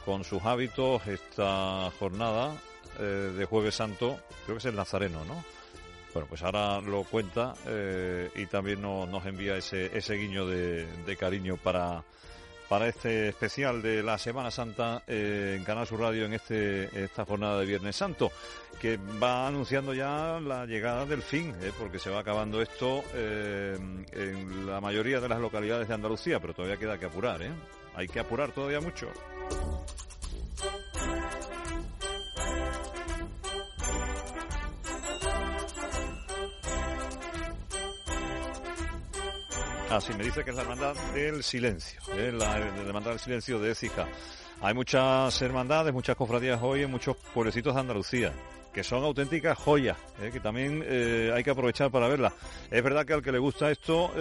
con sus hábitos esta jornada eh, de Jueves Santo, creo que es el Nazareno, ¿no? Bueno, pues ahora lo cuenta eh, y también nos envía ese, ese guiño de cariño para, para este especial de la Semana Santa eh, en Canal Sur Radio en este, esta jornada de Viernes Santo, que va anunciando ya la llegada del fin, eh, porque se va acabando esto eh, en la mayoría de las localidades de Andalucía, pero todavía queda que apurar, ¿eh? Hay que apurar todavía mucho. Ah, sí, me dice que es la hermandad del silencio, ¿eh? la, hermandad del silencio de Écija. Hay muchas hermandades, muchas cofradías hoy en muchos pueblecitos de Andalucía, que son auténticas joyas, ¿eh? que también eh, hay que aprovechar para verlas. Es verdad que al que le gusta esto,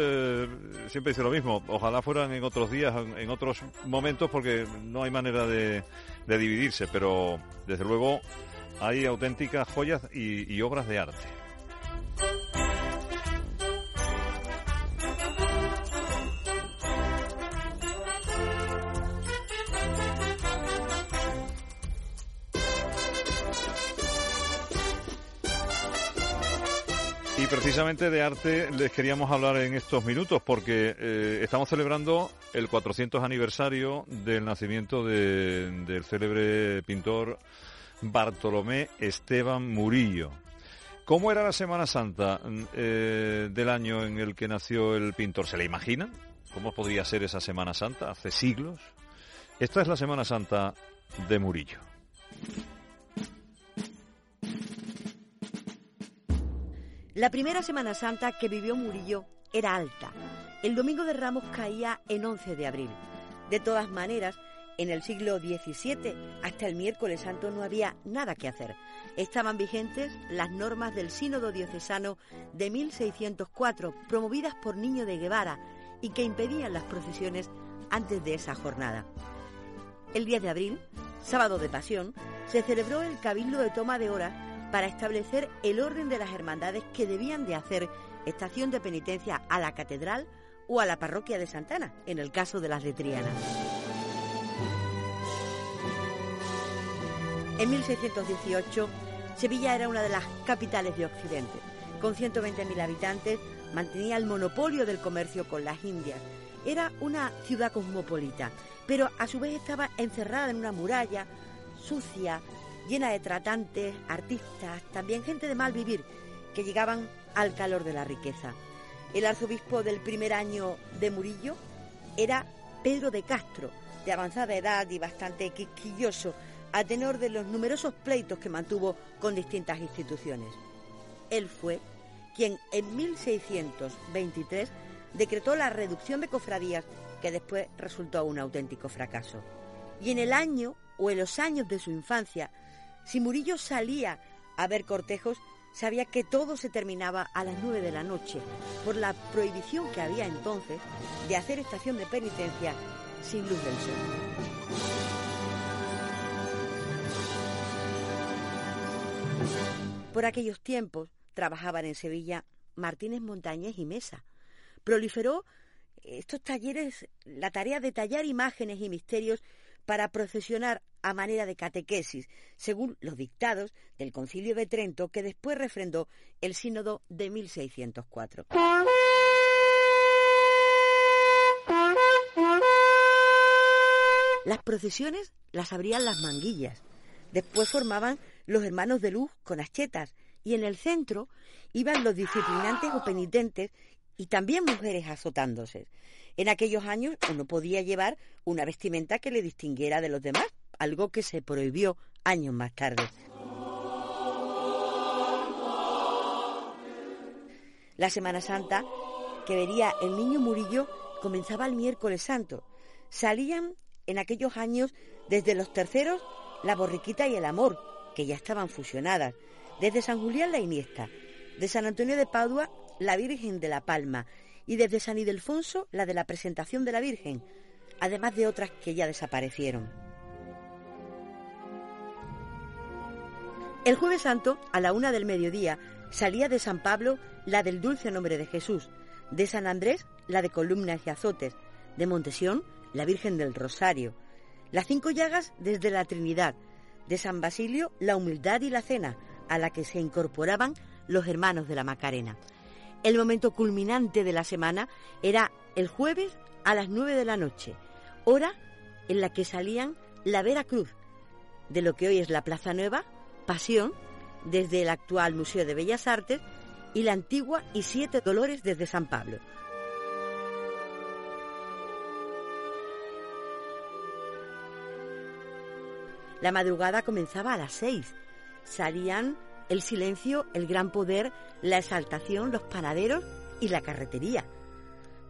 siempre dice lo mismo, ojalá fueran en otros días, en, otros momentos, porque no hay manera de, dividirse, pero desde luego hay auténticas joyas y obras de arte. Precisamente de arte les queríamos hablar en estos minutos porque eh, estamos celebrando el 400 aniversario del nacimiento de, del célebre pintor Bartolomé Esteban Murillo. ¿Cómo era la Semana Santa eh, del año en el que nació el pintor? ¿Se le imaginan? ¿Cómo podría ser esa Semana Santa hace siglos? Esta es la Semana Santa de Murillo. La primera Semana Santa que vivió Murillo era alta. El Domingo de Ramos caía en 11 de abril. De todas maneras, en el siglo XVII hasta el miércoles santo no había nada que hacer. Estaban vigentes las normas del Sínodo Diocesano de 1604, promovidas por Niño de Guevara, y que impedían las procesiones antes de esa jornada. El 10 de abril, sábado de Pasión, se celebró el Cabildo de Toma de Horas para establecer el orden de las hermandades que debían de hacer estación de penitencia a la catedral o a la parroquia de Santana, en el caso de las de Triana. En 1618, Sevilla era una de las capitales de Occidente. Con 120.000 habitantes, mantenía el monopolio del comercio con las Indias. Era una ciudad cosmopolita, pero a su vez estaba encerrada en una muralla sucia, llena de tratantes, artistas, también gente de mal vivir, que llegaban al calor de la riqueza. El arzobispo del primer año de Murillo era Pedro de Castro, de avanzada edad y bastante quisquilloso, a tenor de los numerosos pleitos que mantuvo con distintas instituciones. Él fue quien en 1623 decretó la reducción de cofradías que después resultó un auténtico fracaso. Y en el año o en los años de su infancia, si Murillo salía a ver cortejos, sabía que todo se terminaba a las nueve de la noche, por la prohibición que había entonces de hacer estación de penitencia sin luz del sol. Por aquellos tiempos trabajaban en Sevilla Martínez Montañez y Mesa. Proliferó estos talleres la tarea de tallar imágenes y misterios para procesionar a manera de catequesis, según los dictados del Concilio de Trento que después refrendó el Sínodo de 1604. Las procesiones las abrían las manguillas, después formaban los hermanos de luz con achetas y en el centro iban los disciplinantes o penitentes y también mujeres azotándose. En aquellos años uno podía llevar una vestimenta que le distinguiera de los demás, algo que se prohibió años más tarde. La Semana Santa, que vería el niño Murillo, comenzaba el miércoles santo. Salían en aquellos años desde los terceros la borriquita y el amor, que ya estaban fusionadas, desde San Julián la Iniesta, de San Antonio de Padua la Virgen de la Palma y desde San Ildefonso la de la presentación de la Virgen, además de otras que ya desaparecieron. El jueves santo, a la una del mediodía, salía de San Pablo la del dulce nombre de Jesús, de San Andrés la de columnas y azotes, de Montesión la Virgen del Rosario, las cinco llagas desde la Trinidad, de San Basilio la humildad y la cena, a la que se incorporaban los hermanos de la Macarena. El momento culminante de la semana era el jueves a las nueve de la noche, hora en la que salían la Vera Cruz, de lo que hoy es la Plaza Nueva, Pasión, desde el actual Museo de Bellas Artes, y la antigua y Siete Dolores desde San Pablo. La madrugada comenzaba a las seis. Salían el silencio, el gran poder, la exaltación, los panaderos y la carretería.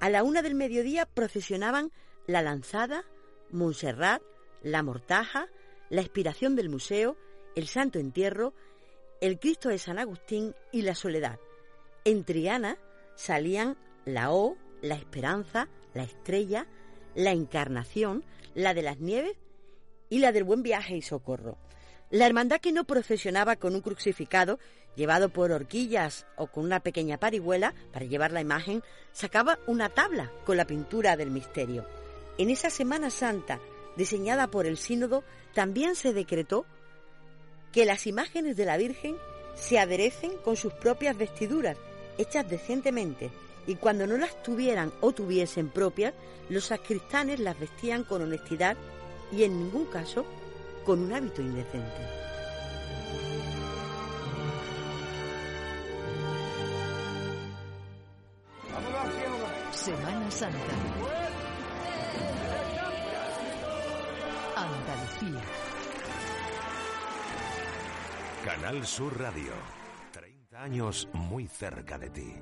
A la una del mediodía procesionaban la lanzada, Montserrat, la mortaja, la expiración del museo, el santo entierro, el Cristo de San Agustín y la soledad. En Triana salían la O, la esperanza, la estrella, la encarnación, la de las nieves y la del buen viaje y socorro. La hermandad que no procesionaba con un crucificado llevado por horquillas o con una pequeña parihuela para llevar la imagen, sacaba una tabla con la pintura del misterio. En esa Semana Santa, diseñada por el sínodo, también se decretó que las imágenes de la Virgen se aderecen con sus propias vestiduras, hechas decentemente, y cuando no las tuvieran o tuviesen propias, los sacristanes las vestían con honestidad y en ningún caso con un hábito indecente. Semana Santa. Andalucía. Canal Sur Radio. 30 años muy cerca de ti.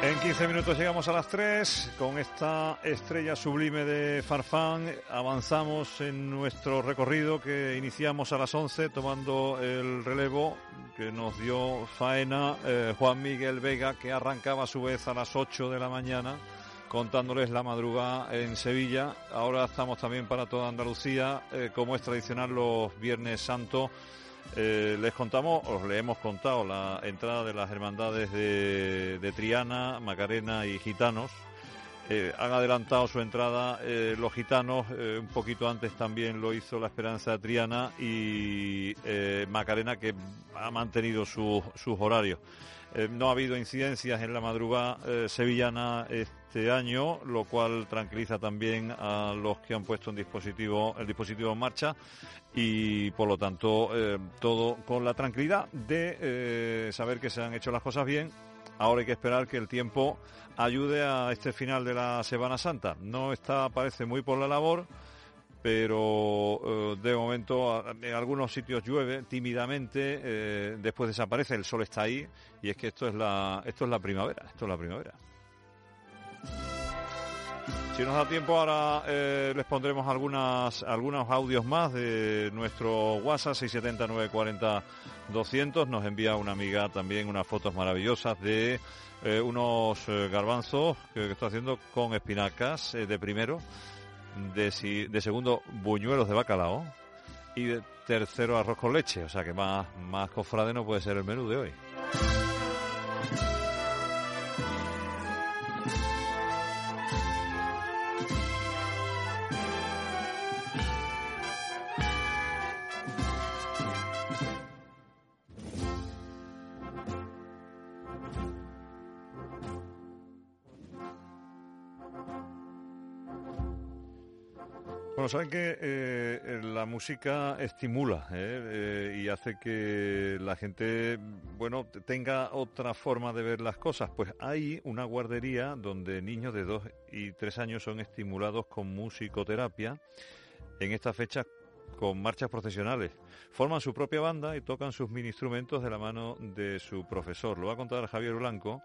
En 15 minutos llegamos a las 3 con esta estrella sublime de Farfán. Avanzamos en nuestro recorrido que iniciamos a las 11 tomando el relevo que nos dio faena eh, Juan Miguel Vega que arrancaba a su vez a las 8 de la mañana contándoles la madrugada en Sevilla. Ahora estamos también para toda Andalucía, eh, como es tradicional los Viernes Santos eh, les contamos, os le hemos contado la entrada de las hermandades de, Triana, Macarena y Gitanos. Eh, han adelantado su entrada eh, los gitanos, un poquito antes también lo hizo la Esperanza Triana y Macarena que ha mantenido sus horarios. No ha habido incidencias en la madrugada sevillana este año, lo cual tranquiliza también a los que han puesto el dispositivo en marcha y por lo tanto eh, todo con la tranquilidad de eh, saber que se han hecho las cosas bien. Ahora hay que esperar que el tiempo ayude a este final de la Semana Santa. No está, parece, muy por la labor, pero eh, de momento en algunos sitios llueve tímidamente, después desaparece, el sol está ahí y es que esto es la, esto es la primavera, esto es la primavera. Si nos da tiempo ahora eh, les pondremos algunas algunos audios más de nuestro WhatsApp 670 200. Nos envía una amiga también unas fotos maravillosas de eh, unos eh, garbanzos que, está haciendo con espinacas de primero, de, de segundo buñuelos de bacalao y de tercero arroz con leche. O sea que más, más cofrade no puede ser el menú de hoy. Bye. Bueno, saben que eh, la música estimula eh, eh, y hace que la gente, bueno, tenga otra forma de ver las cosas. Pues hay una guardería donde niños de dos y tres años son estimulados con musicoterapia en estas fechas con marchas profesionales. Forman su propia banda y tocan sus mini instrumentos de la mano de su profesor. Lo va a contar Javier Blanco,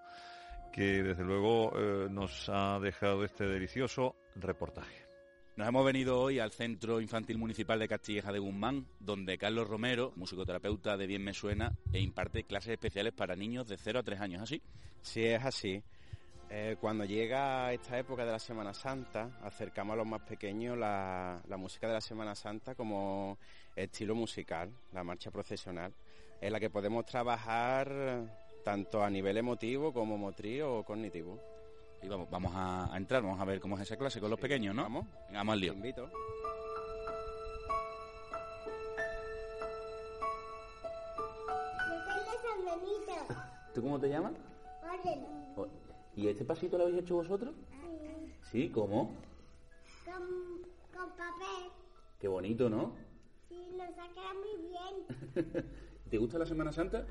que desde luego nos ha dejado este delicioso reportaje. Nos hemos venido hoy al Centro Infantil Municipal de Castilleja de Guzmán, donde Carlos Romero, musicoterapeuta de Bien Me Suena, e imparte clases especiales para niños de 0 a 3 años, ¿así? Sí, es así. Eh, cuando llega esta época de la Semana Santa, acercamos a los más pequeños la, la, música de la Semana Santa como estilo musical, la marcha procesional, en la que podemos trabajar tanto a nivel emotivo como motriz o cognitivo. Y vamos, vamos a, entrar, vamos a ver cómo es esa clase con los pequeños, ¿no? Vamos, Venga, vamos al lío. Te invito. ¿Tú cómo te llamas? Orden. ¿Y este pasito lo habéis hecho vosotros? Sí. ¿Sí? ¿Cómo? Con, con papel. Qué bonito, ¿no? Sí, ha quedado muy bien. ¿Te gusta la Semana Santa?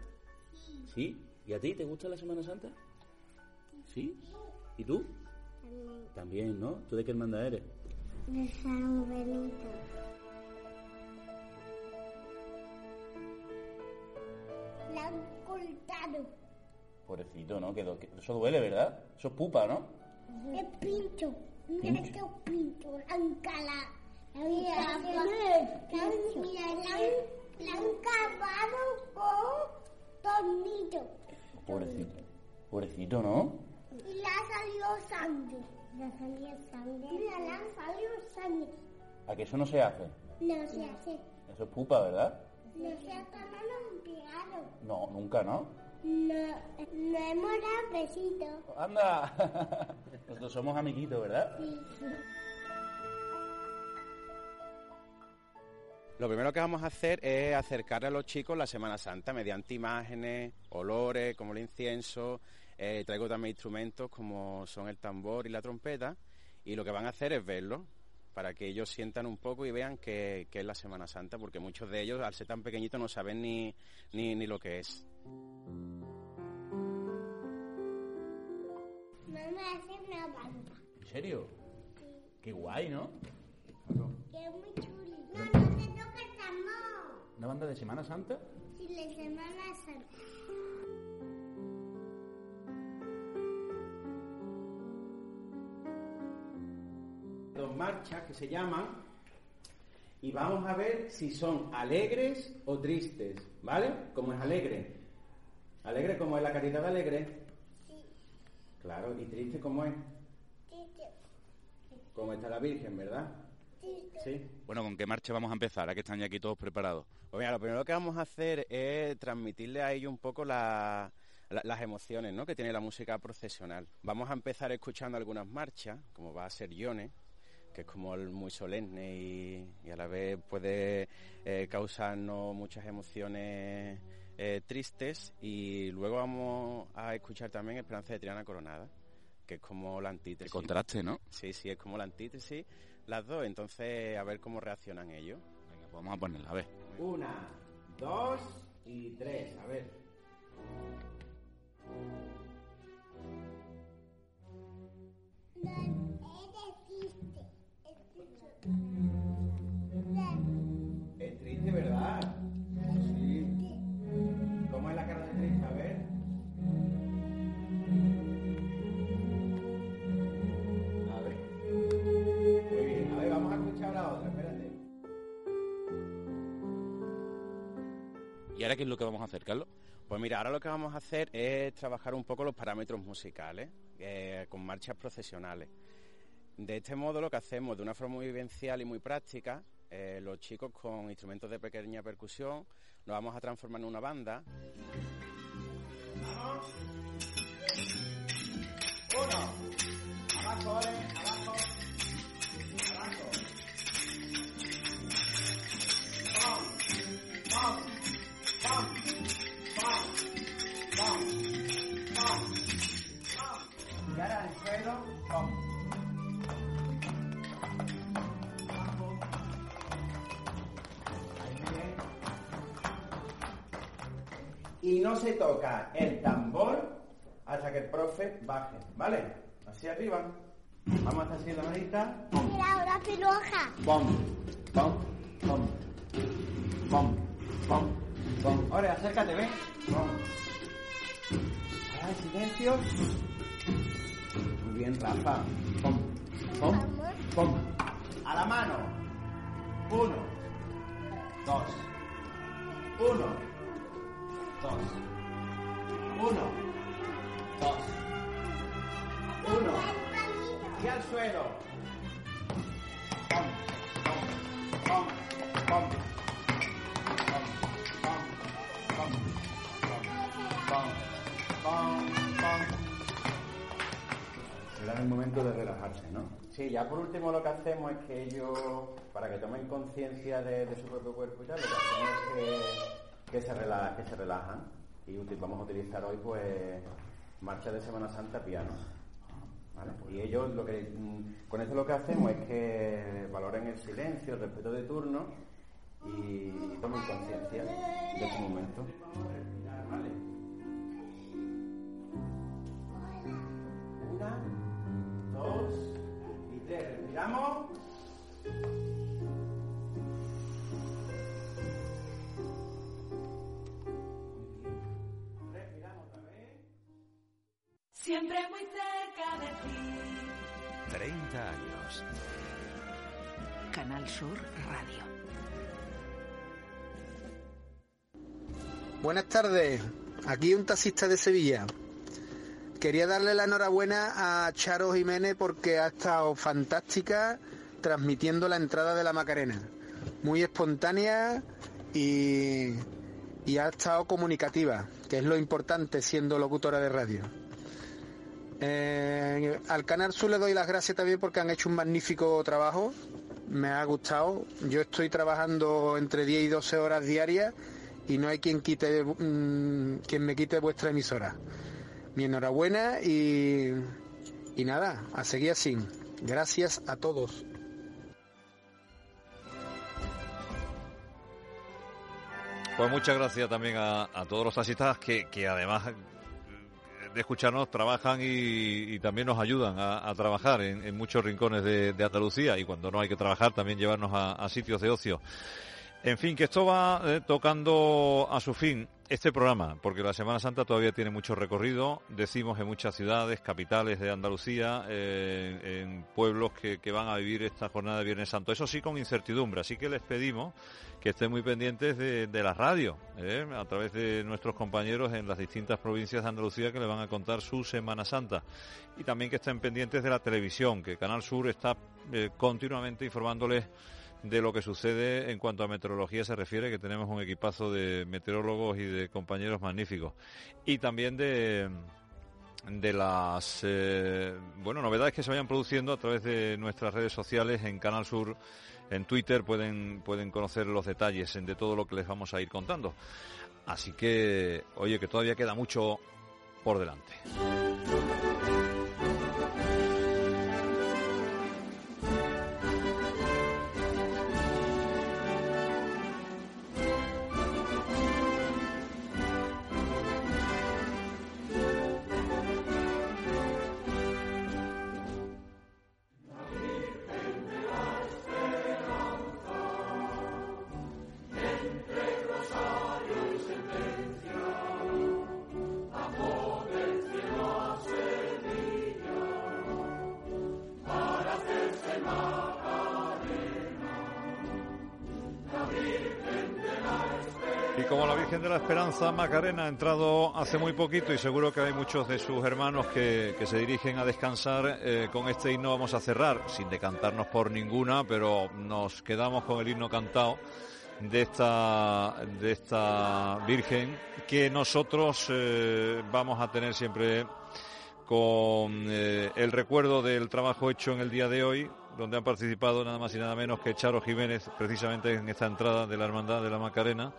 Sí. ¿Sí? ¿Y a ti te gusta la Semana Santa? ¿Sí? ¿Y tú? También. También, ¿no? ¿Tú de qué hermandad eres? De San Benito. La han cortado. Pobrecito, ¿no? Que, que, eso duele, ¿verdad? Eso es pupa, ¿no? Es pincho. Mira Pincho. este pincho. La han calado. Mira, la han cavado con tornillo. Pobrecito. Pobrecito, ¿no? Y le ha salido sangre. Le ha salido sangre. Le ha salido sangre. ¿A que eso no se hace? No se hace. Eso es pupa, ¿verdad? No se hace, no nunca, ¿no? No, no hemos dado besito. ¡Anda! Nosotros somos amiguitos, ¿verdad? Sí. Lo primero que vamos a hacer es acercar a los chicos la Semana Santa mediante imágenes, olores, como el incienso. Eh, traigo también instrumentos como son el tambor y la trompeta. Y lo que van a hacer es verlo, para que ellos sientan un poco y vean que, que es la Semana Santa, porque muchos de ellos, al ser tan pequeñitos, no saben ni, ni, ni lo que es. Mamá hace una banda. ¿En serio? Qué guay, ¿no? Que es muy chuli. No, no te toca el tambor. ¿Una banda de Semana Santa? Si la Semana Santa. Dos marchas que se llaman y vamos a ver si son alegres o tristes, ¿vale? Como es alegre. Alegre como es la caridad alegre. Sí. Claro, y triste como es. Triste. Como está la Virgen, ¿verdad? Triste. Sí. Bueno, ¿con qué marcha vamos a empezar? A que están ya aquí todos preparados. Pues mira, lo primero que vamos a hacer es transmitirle a ellos un poco la- la- las emociones ¿no? que tiene la música procesional. Vamos a empezar escuchando algunas marchas, como va a ser Yone, que es como el muy solemne y, y a la vez puede eh, causarnos muchas emociones eh, tristes. Y luego vamos a escuchar también Esperanza de Triana Coronada, que es como la antítesis. El contraste, ¿no? Sí, sí, es como la antítesis, las dos. Entonces, a ver cómo reaccionan ellos. Venga, pues vamos a ponerla, a ver. Una, dos y tres. A ver. Ahora qué es lo que vamos a hacer, Carlos? Pues mira, ahora lo que vamos a hacer es trabajar un poco los parámetros musicales eh, con marchas procesionales. De este modo lo que hacemos de una forma muy vivencial y muy práctica, eh, los chicos con instrumentos de pequeña percusión nos vamos a transformar en una banda. Uno. Abajo, ¿vale? Abajo. Abajo. Y no se toca el tambor hasta que el profe baje, ¿vale? Así arriba. Vamos a hacer la manita. Mira, una piloja. Pom, pom, pom. Pom, pom, pom. Ahora, acércate, ven. Pom. Ahora, silencio. Muy bien, Rafa. Pom, pom, pom. A la mano. Uno. Dos. Uno. Dos. Uno. Dos. Uno. Y al suelo. Pom, pom, pom, pom. Pom, pom, pom, pom, pom, pom. Será el momento de relajarse, ¿no? Sí, ya por último lo que hacemos es que ellos, para que tomen conciencia de, de su propio cuerpo y tal, lo que hacemos es que, que se, rela- que se relajan y vamos a utilizar hoy pues marcha de Semana Santa piano. Y ellos lo que mm, con eso lo que hacemos es que valoren el silencio, el respeto de turno y tomen conciencia de su momento. ¿vale? Una, dos y tres. Respiramos. Siempre muy cerca de ti. 30 años. Canal Sur Radio. Buenas tardes, aquí un taxista de Sevilla. Quería darle la enhorabuena a Charo Jiménez porque ha estado fantástica transmitiendo la entrada de la Macarena. Muy espontánea y, y ha estado comunicativa, que es lo importante siendo locutora de radio. Eh, al Canal Sur le doy las gracias también porque han hecho un magnífico trabajo. Me ha gustado. Yo estoy trabajando entre 10 y 12 horas diarias y no hay quien quite mm, quien me quite vuestra emisora. Mi enhorabuena y, y nada, a seguir así. Gracias a todos. Pues muchas gracias también a, todos los taxistas que, que además de escucharnos trabajan y, también nos ayudan a, trabajar en, muchos rincones de, Andalucía y cuando no hay que trabajar también llevarnos a, sitios de ocio. En fin, que esto va eh, tocando a su fin este programa, porque la Semana Santa todavía tiene mucho recorrido, decimos en muchas ciudades, capitales de Andalucía, eh, en pueblos que van a vivir esta jornada de Viernes Santo. Eso sí con incertidumbre, así que les pedimos que estén muy pendientes de, la radio, eh, a través de nuestros compañeros en las distintas provincias de Andalucía que le van a contar su Semana Santa. Y también que estén pendientes de la televisión, que Canal Sur está eh, continuamente informándoles de lo que sucede en cuanto a meteorología se refiere, que tenemos un equipazo de meteorólogos y de compañeros magníficos. Y también de de las eh, bueno novedades que se vayan produciendo a través de nuestras redes sociales en Canal Sur en Twitter pueden pueden conocer los detalles de todo lo que les vamos a ir contando. Así que oye que todavía queda mucho por delante como la Virgen de la Esperanza, Macarena ha entrado hace muy poquito y seguro que hay muchos de sus hermanos que, se dirigen a descansar. eh, con este himno vamos a cerrar, sin decantarnos por ninguna, pero nos quedamos con el himno cantado de esta, de esta Virgen que nosotros eh, vamos a tener siempre con eh, el recuerdo del trabajo hecho en el día de hoy, donde han participado nada más y nada menos que Charo Jiménez, precisamente en esta entrada de la Hermandad de la Macarena,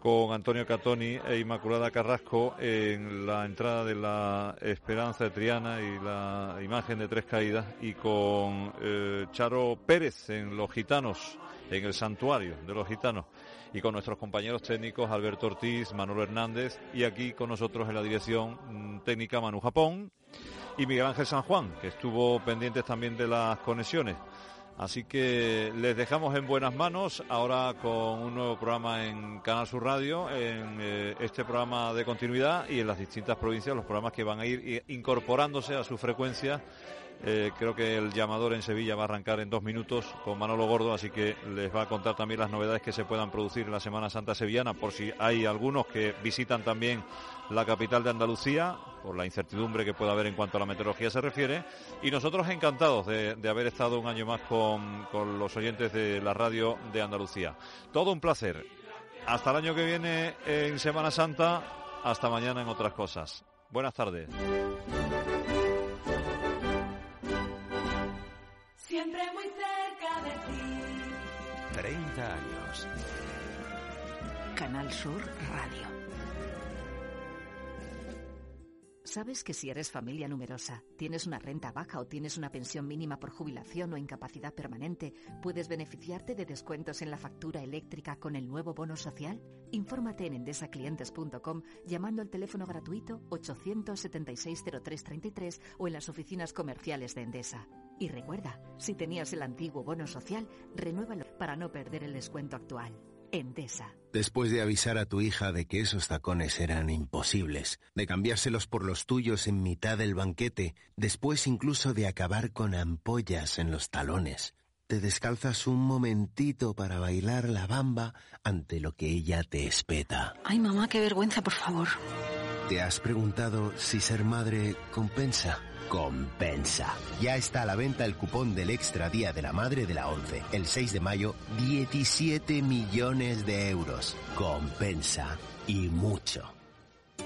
con Antonio Catoni e Inmaculada Carrasco en la entrada de la Esperanza de Triana y la imagen de Tres Caídas, y con eh, Charo Pérez en Los Gitanos en el santuario de los gitanos y con nuestros compañeros técnicos Alberto Ortiz, Manuel Hernández y aquí con nosotros en la dirección mm, técnica Manu Japón y Miguel Ángel San Juan, que estuvo pendiente también de las conexiones. Así que les dejamos en buenas manos ahora con un nuevo programa en Canal Sur Radio, en eh, este programa de continuidad y en las distintas provincias, los programas que van a ir incorporándose a su frecuencia. Eh, creo que el llamador en Sevilla va a arrancar en dos minutos con Manolo Gordo, así que les va a contar también las novedades que se puedan producir en la Semana Santa Sevillana, por si hay algunos que visitan también la capital de Andalucía, por la incertidumbre que pueda haber en cuanto a la meteorología se refiere. Y nosotros encantados de, haber estado un año más con, con los oyentes de la radio de Andalucía. Todo un placer. Hasta el año que viene en Semana Santa, hasta mañana en otras cosas. Buenas tardes. Siempre muy cerca de ti. 30 años. Canal Sur Radio. ¿Sabes que si eres familia numerosa, tienes una renta baja o tienes una pensión mínima por jubilación o incapacidad permanente, puedes beneficiarte de descuentos en la factura eléctrica con el nuevo bono social? Infórmate en endesaclientes.com llamando al teléfono gratuito 876-0333 o en las oficinas comerciales de Endesa. Y recuerda, si tenías el antiguo bono social, renuévalo para no perder el descuento actual. Endesa. Después de avisar a tu hija de que esos tacones eran imposibles, de cambiárselos por los tuyos en mitad del banquete, después incluso de acabar con ampollas en los talones, te descalzas un momentito para bailar la bamba ante lo que ella te espeta. Ay, mamá, qué vergüenza, por favor. ¿Te has preguntado si ser madre compensa? Compensa. Ya está a la venta el cupón del Extra Día de la Madre de la 11. El 6 de mayo, 17 millones de euros. Compensa. Y mucho.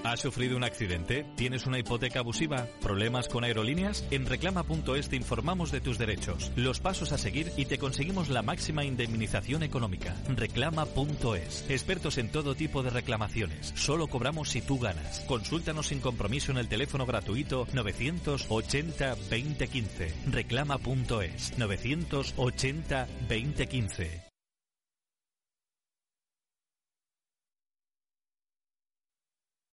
¿Has sufrido un accidente? ¿Tienes una hipoteca abusiva? ¿Problemas con aerolíneas? En reclama.es te informamos de tus derechos, los pasos a seguir y te conseguimos la máxima indemnización económica. Reclama.es. Expertos en todo tipo de reclamaciones. Solo cobramos si tú ganas. Consúltanos sin compromiso en el teléfono gratuito 980 2015. Reclama.es. 980 2015.